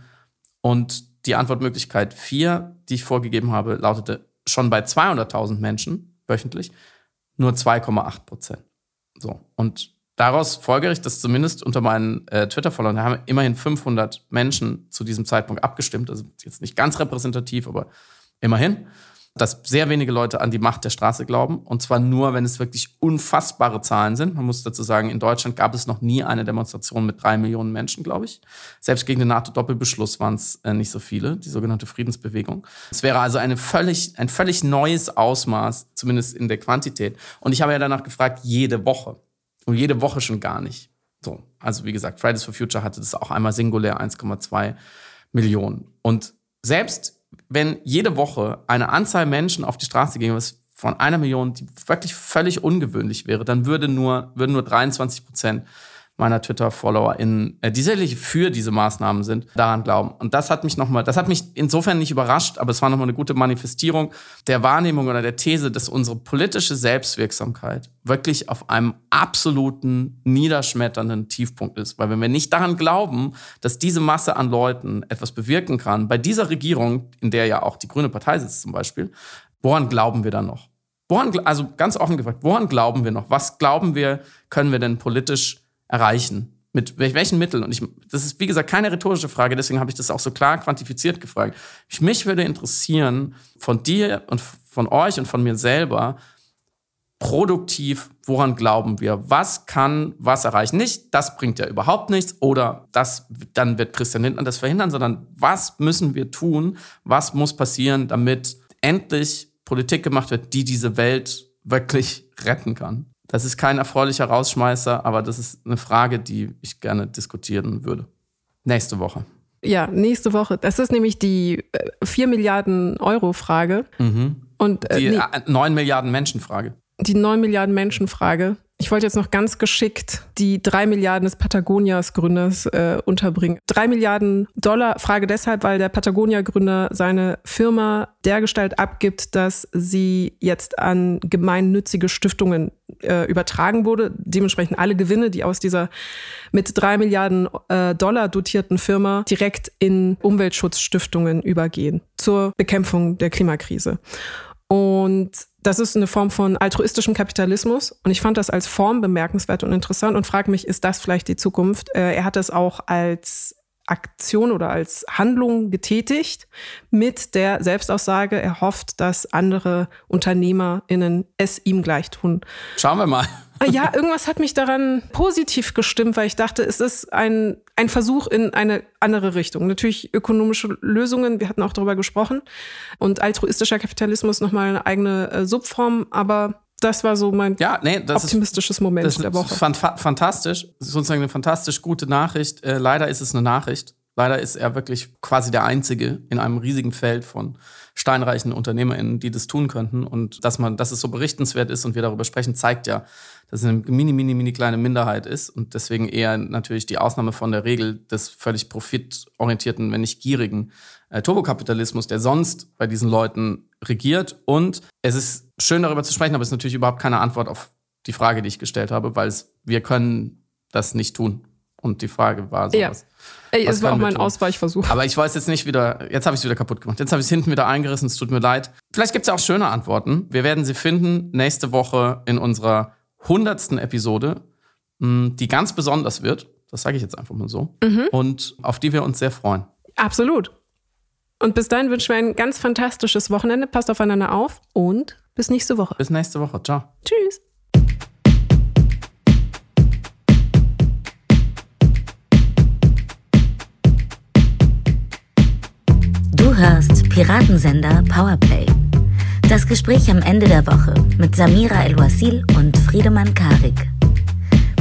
[SPEAKER 3] Und die Antwortmöglichkeit 4, die ich vorgegeben habe, lautete schon bei 200.000 Menschen wöchentlich nur 2,8 Prozent. So. Und daraus folgere ich, dass zumindest unter meinen äh, Twitter-Followern, da haben immerhin 500 Menschen zu diesem Zeitpunkt abgestimmt. Also jetzt nicht ganz repräsentativ, aber immerhin dass sehr wenige Leute an die Macht der Straße glauben. Und zwar nur, wenn es wirklich unfassbare Zahlen sind. Man muss dazu sagen, in Deutschland gab es noch nie eine Demonstration mit drei Millionen Menschen, glaube ich. Selbst gegen den NATO-Doppelbeschluss waren es äh, nicht so viele, die sogenannte Friedensbewegung. Es wäre also eine völlig, ein völlig neues Ausmaß, zumindest in der Quantität. Und ich habe ja danach gefragt, jede Woche. Und jede Woche schon gar nicht. So. Also, wie gesagt, Fridays for Future hatte das auch einmal singulär 1,2 Millionen. Und selbst wenn jede Woche eine Anzahl Menschen auf die Straße gehen, was von einer Million, die wirklich völlig ungewöhnlich wäre, dann würde nur, würden nur 23 Prozent meiner Twitter-FollowerInnen, äh, die sicherlich für diese Maßnahmen sind, daran glauben. Und das hat mich nochmal, das hat mich insofern nicht überrascht, aber es war nochmal eine gute Manifestierung der Wahrnehmung oder der These, dass unsere politische Selbstwirksamkeit wirklich auf einem absoluten, niederschmetternden Tiefpunkt ist. Weil wenn wir nicht daran glauben, dass diese Masse an Leuten etwas bewirken kann, bei dieser Regierung, in der ja auch die Grüne Partei sitzt zum Beispiel, woran glauben wir dann noch? Woran, also ganz offen gefragt, woran glauben wir noch? Was glauben wir, können wir denn politisch erreichen? Mit welchen Mitteln? Und ich, das ist, wie gesagt, keine rhetorische Frage, deswegen habe ich das auch so klar quantifiziert gefragt. Mich würde interessieren, von dir und von euch und von mir selber, produktiv, woran glauben wir? Was kann was erreichen? Nicht, das bringt ja überhaupt nichts oder das, dann wird Christian Lindner das verhindern, sondern was müssen wir tun? Was muss passieren, damit endlich Politik gemacht wird, die diese Welt wirklich retten kann? Das ist kein erfreulicher Rausschmeißer, aber das ist eine Frage, die ich gerne diskutieren würde. Nächste Woche.
[SPEAKER 2] Ja, nächste Woche. Das ist nämlich die 4 äh, Milliarden Euro Frage.
[SPEAKER 3] Mhm. Und, äh, die nee, 9 Milliarden Menschen Frage.
[SPEAKER 2] Die 9 Milliarden Menschen Frage. Ich wollte jetzt noch ganz geschickt die drei Milliarden des Patagonias-Gründers äh, unterbringen. Drei Milliarden Dollar, Frage deshalb, weil der Patagonia-Gründer seine Firma dergestalt abgibt, dass sie jetzt an gemeinnützige Stiftungen äh, übertragen wurde. Dementsprechend alle Gewinne, die aus dieser mit drei Milliarden äh, Dollar dotierten Firma direkt in Umweltschutzstiftungen übergehen zur Bekämpfung der Klimakrise. Und das ist eine Form von altruistischem Kapitalismus. Und ich fand das als Form bemerkenswert und interessant und frage mich, ist das vielleicht die Zukunft? Äh, er hat das auch als Aktion oder als Handlung getätigt mit der Selbstaussage, er hofft, dass andere UnternehmerInnen es ihm gleich tun.
[SPEAKER 3] Schauen wir mal.
[SPEAKER 2] Ah, ja, irgendwas hat mich daran positiv gestimmt, weil ich dachte, es ist ein, ein Versuch in eine andere Richtung. Natürlich ökonomische Lösungen, wir hatten auch darüber gesprochen. Und altruistischer Kapitalismus nochmal eine eigene äh, Subform, aber das war so mein
[SPEAKER 3] ja, nee,
[SPEAKER 2] optimistisches
[SPEAKER 3] ist,
[SPEAKER 2] Moment
[SPEAKER 3] das
[SPEAKER 2] der Woche.
[SPEAKER 3] Ist fantastisch, sozusagen eine fantastisch gute Nachricht. Äh, leider ist es eine Nachricht. Leider ist er wirklich quasi der Einzige in einem riesigen Feld von steinreichen UnternehmerInnen, die das tun könnten. Und dass man, dass es so berichtenswert ist und wir darüber sprechen, zeigt ja, dass es eine mini, mini, mini kleine Minderheit ist und deswegen eher natürlich die Ausnahme von der Regel des völlig profitorientierten, wenn nicht gierigen äh, Turbokapitalismus, der sonst bei diesen Leuten regiert. Und es ist schön darüber zu sprechen, aber es ist natürlich überhaupt keine Antwort auf die Frage, die ich gestellt habe, weil es, wir können das nicht tun. Und die Frage war so.
[SPEAKER 2] Ja. Ey, es war auch mein Ausweichversuch.
[SPEAKER 3] Aber ich weiß jetzt nicht wieder, jetzt habe ich es wieder kaputt gemacht. Jetzt habe ich es hinten wieder eingerissen, es tut mir leid. Vielleicht gibt es ja auch schöne Antworten. Wir werden sie finden nächste Woche in unserer hundertsten Episode, hm, die ganz besonders wird. Das sage ich jetzt einfach mal so. Mhm. Und auf die wir uns sehr freuen.
[SPEAKER 2] Absolut. Und bis dahin wünschen wir ein ganz fantastisches Wochenende. Passt aufeinander auf und bis nächste Woche.
[SPEAKER 3] Bis nächste Woche. Ciao.
[SPEAKER 2] Tschüss.
[SPEAKER 1] hörst Piratensender Powerplay. Das Gespräch am Ende der Woche mit Samira El-Wasil und Friedemann Karik.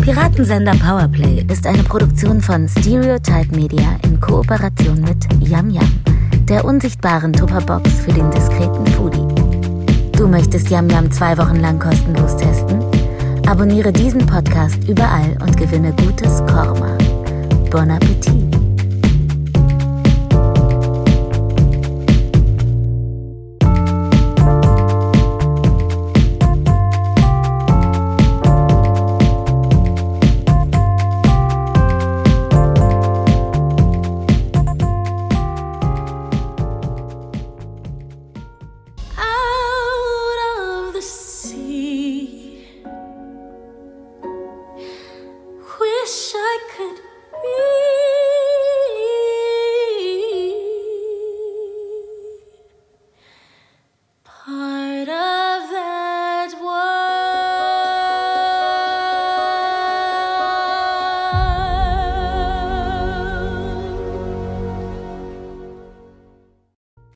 [SPEAKER 1] Piratensender Powerplay ist eine Produktion von Stereotype Media in Kooperation mit Yam Yam, der unsichtbaren Tupperbox für den diskreten Foodie. Du möchtest Yam Yam zwei Wochen lang kostenlos testen? Abonniere diesen Podcast überall und gewinne gutes Korma. Bon Appetit!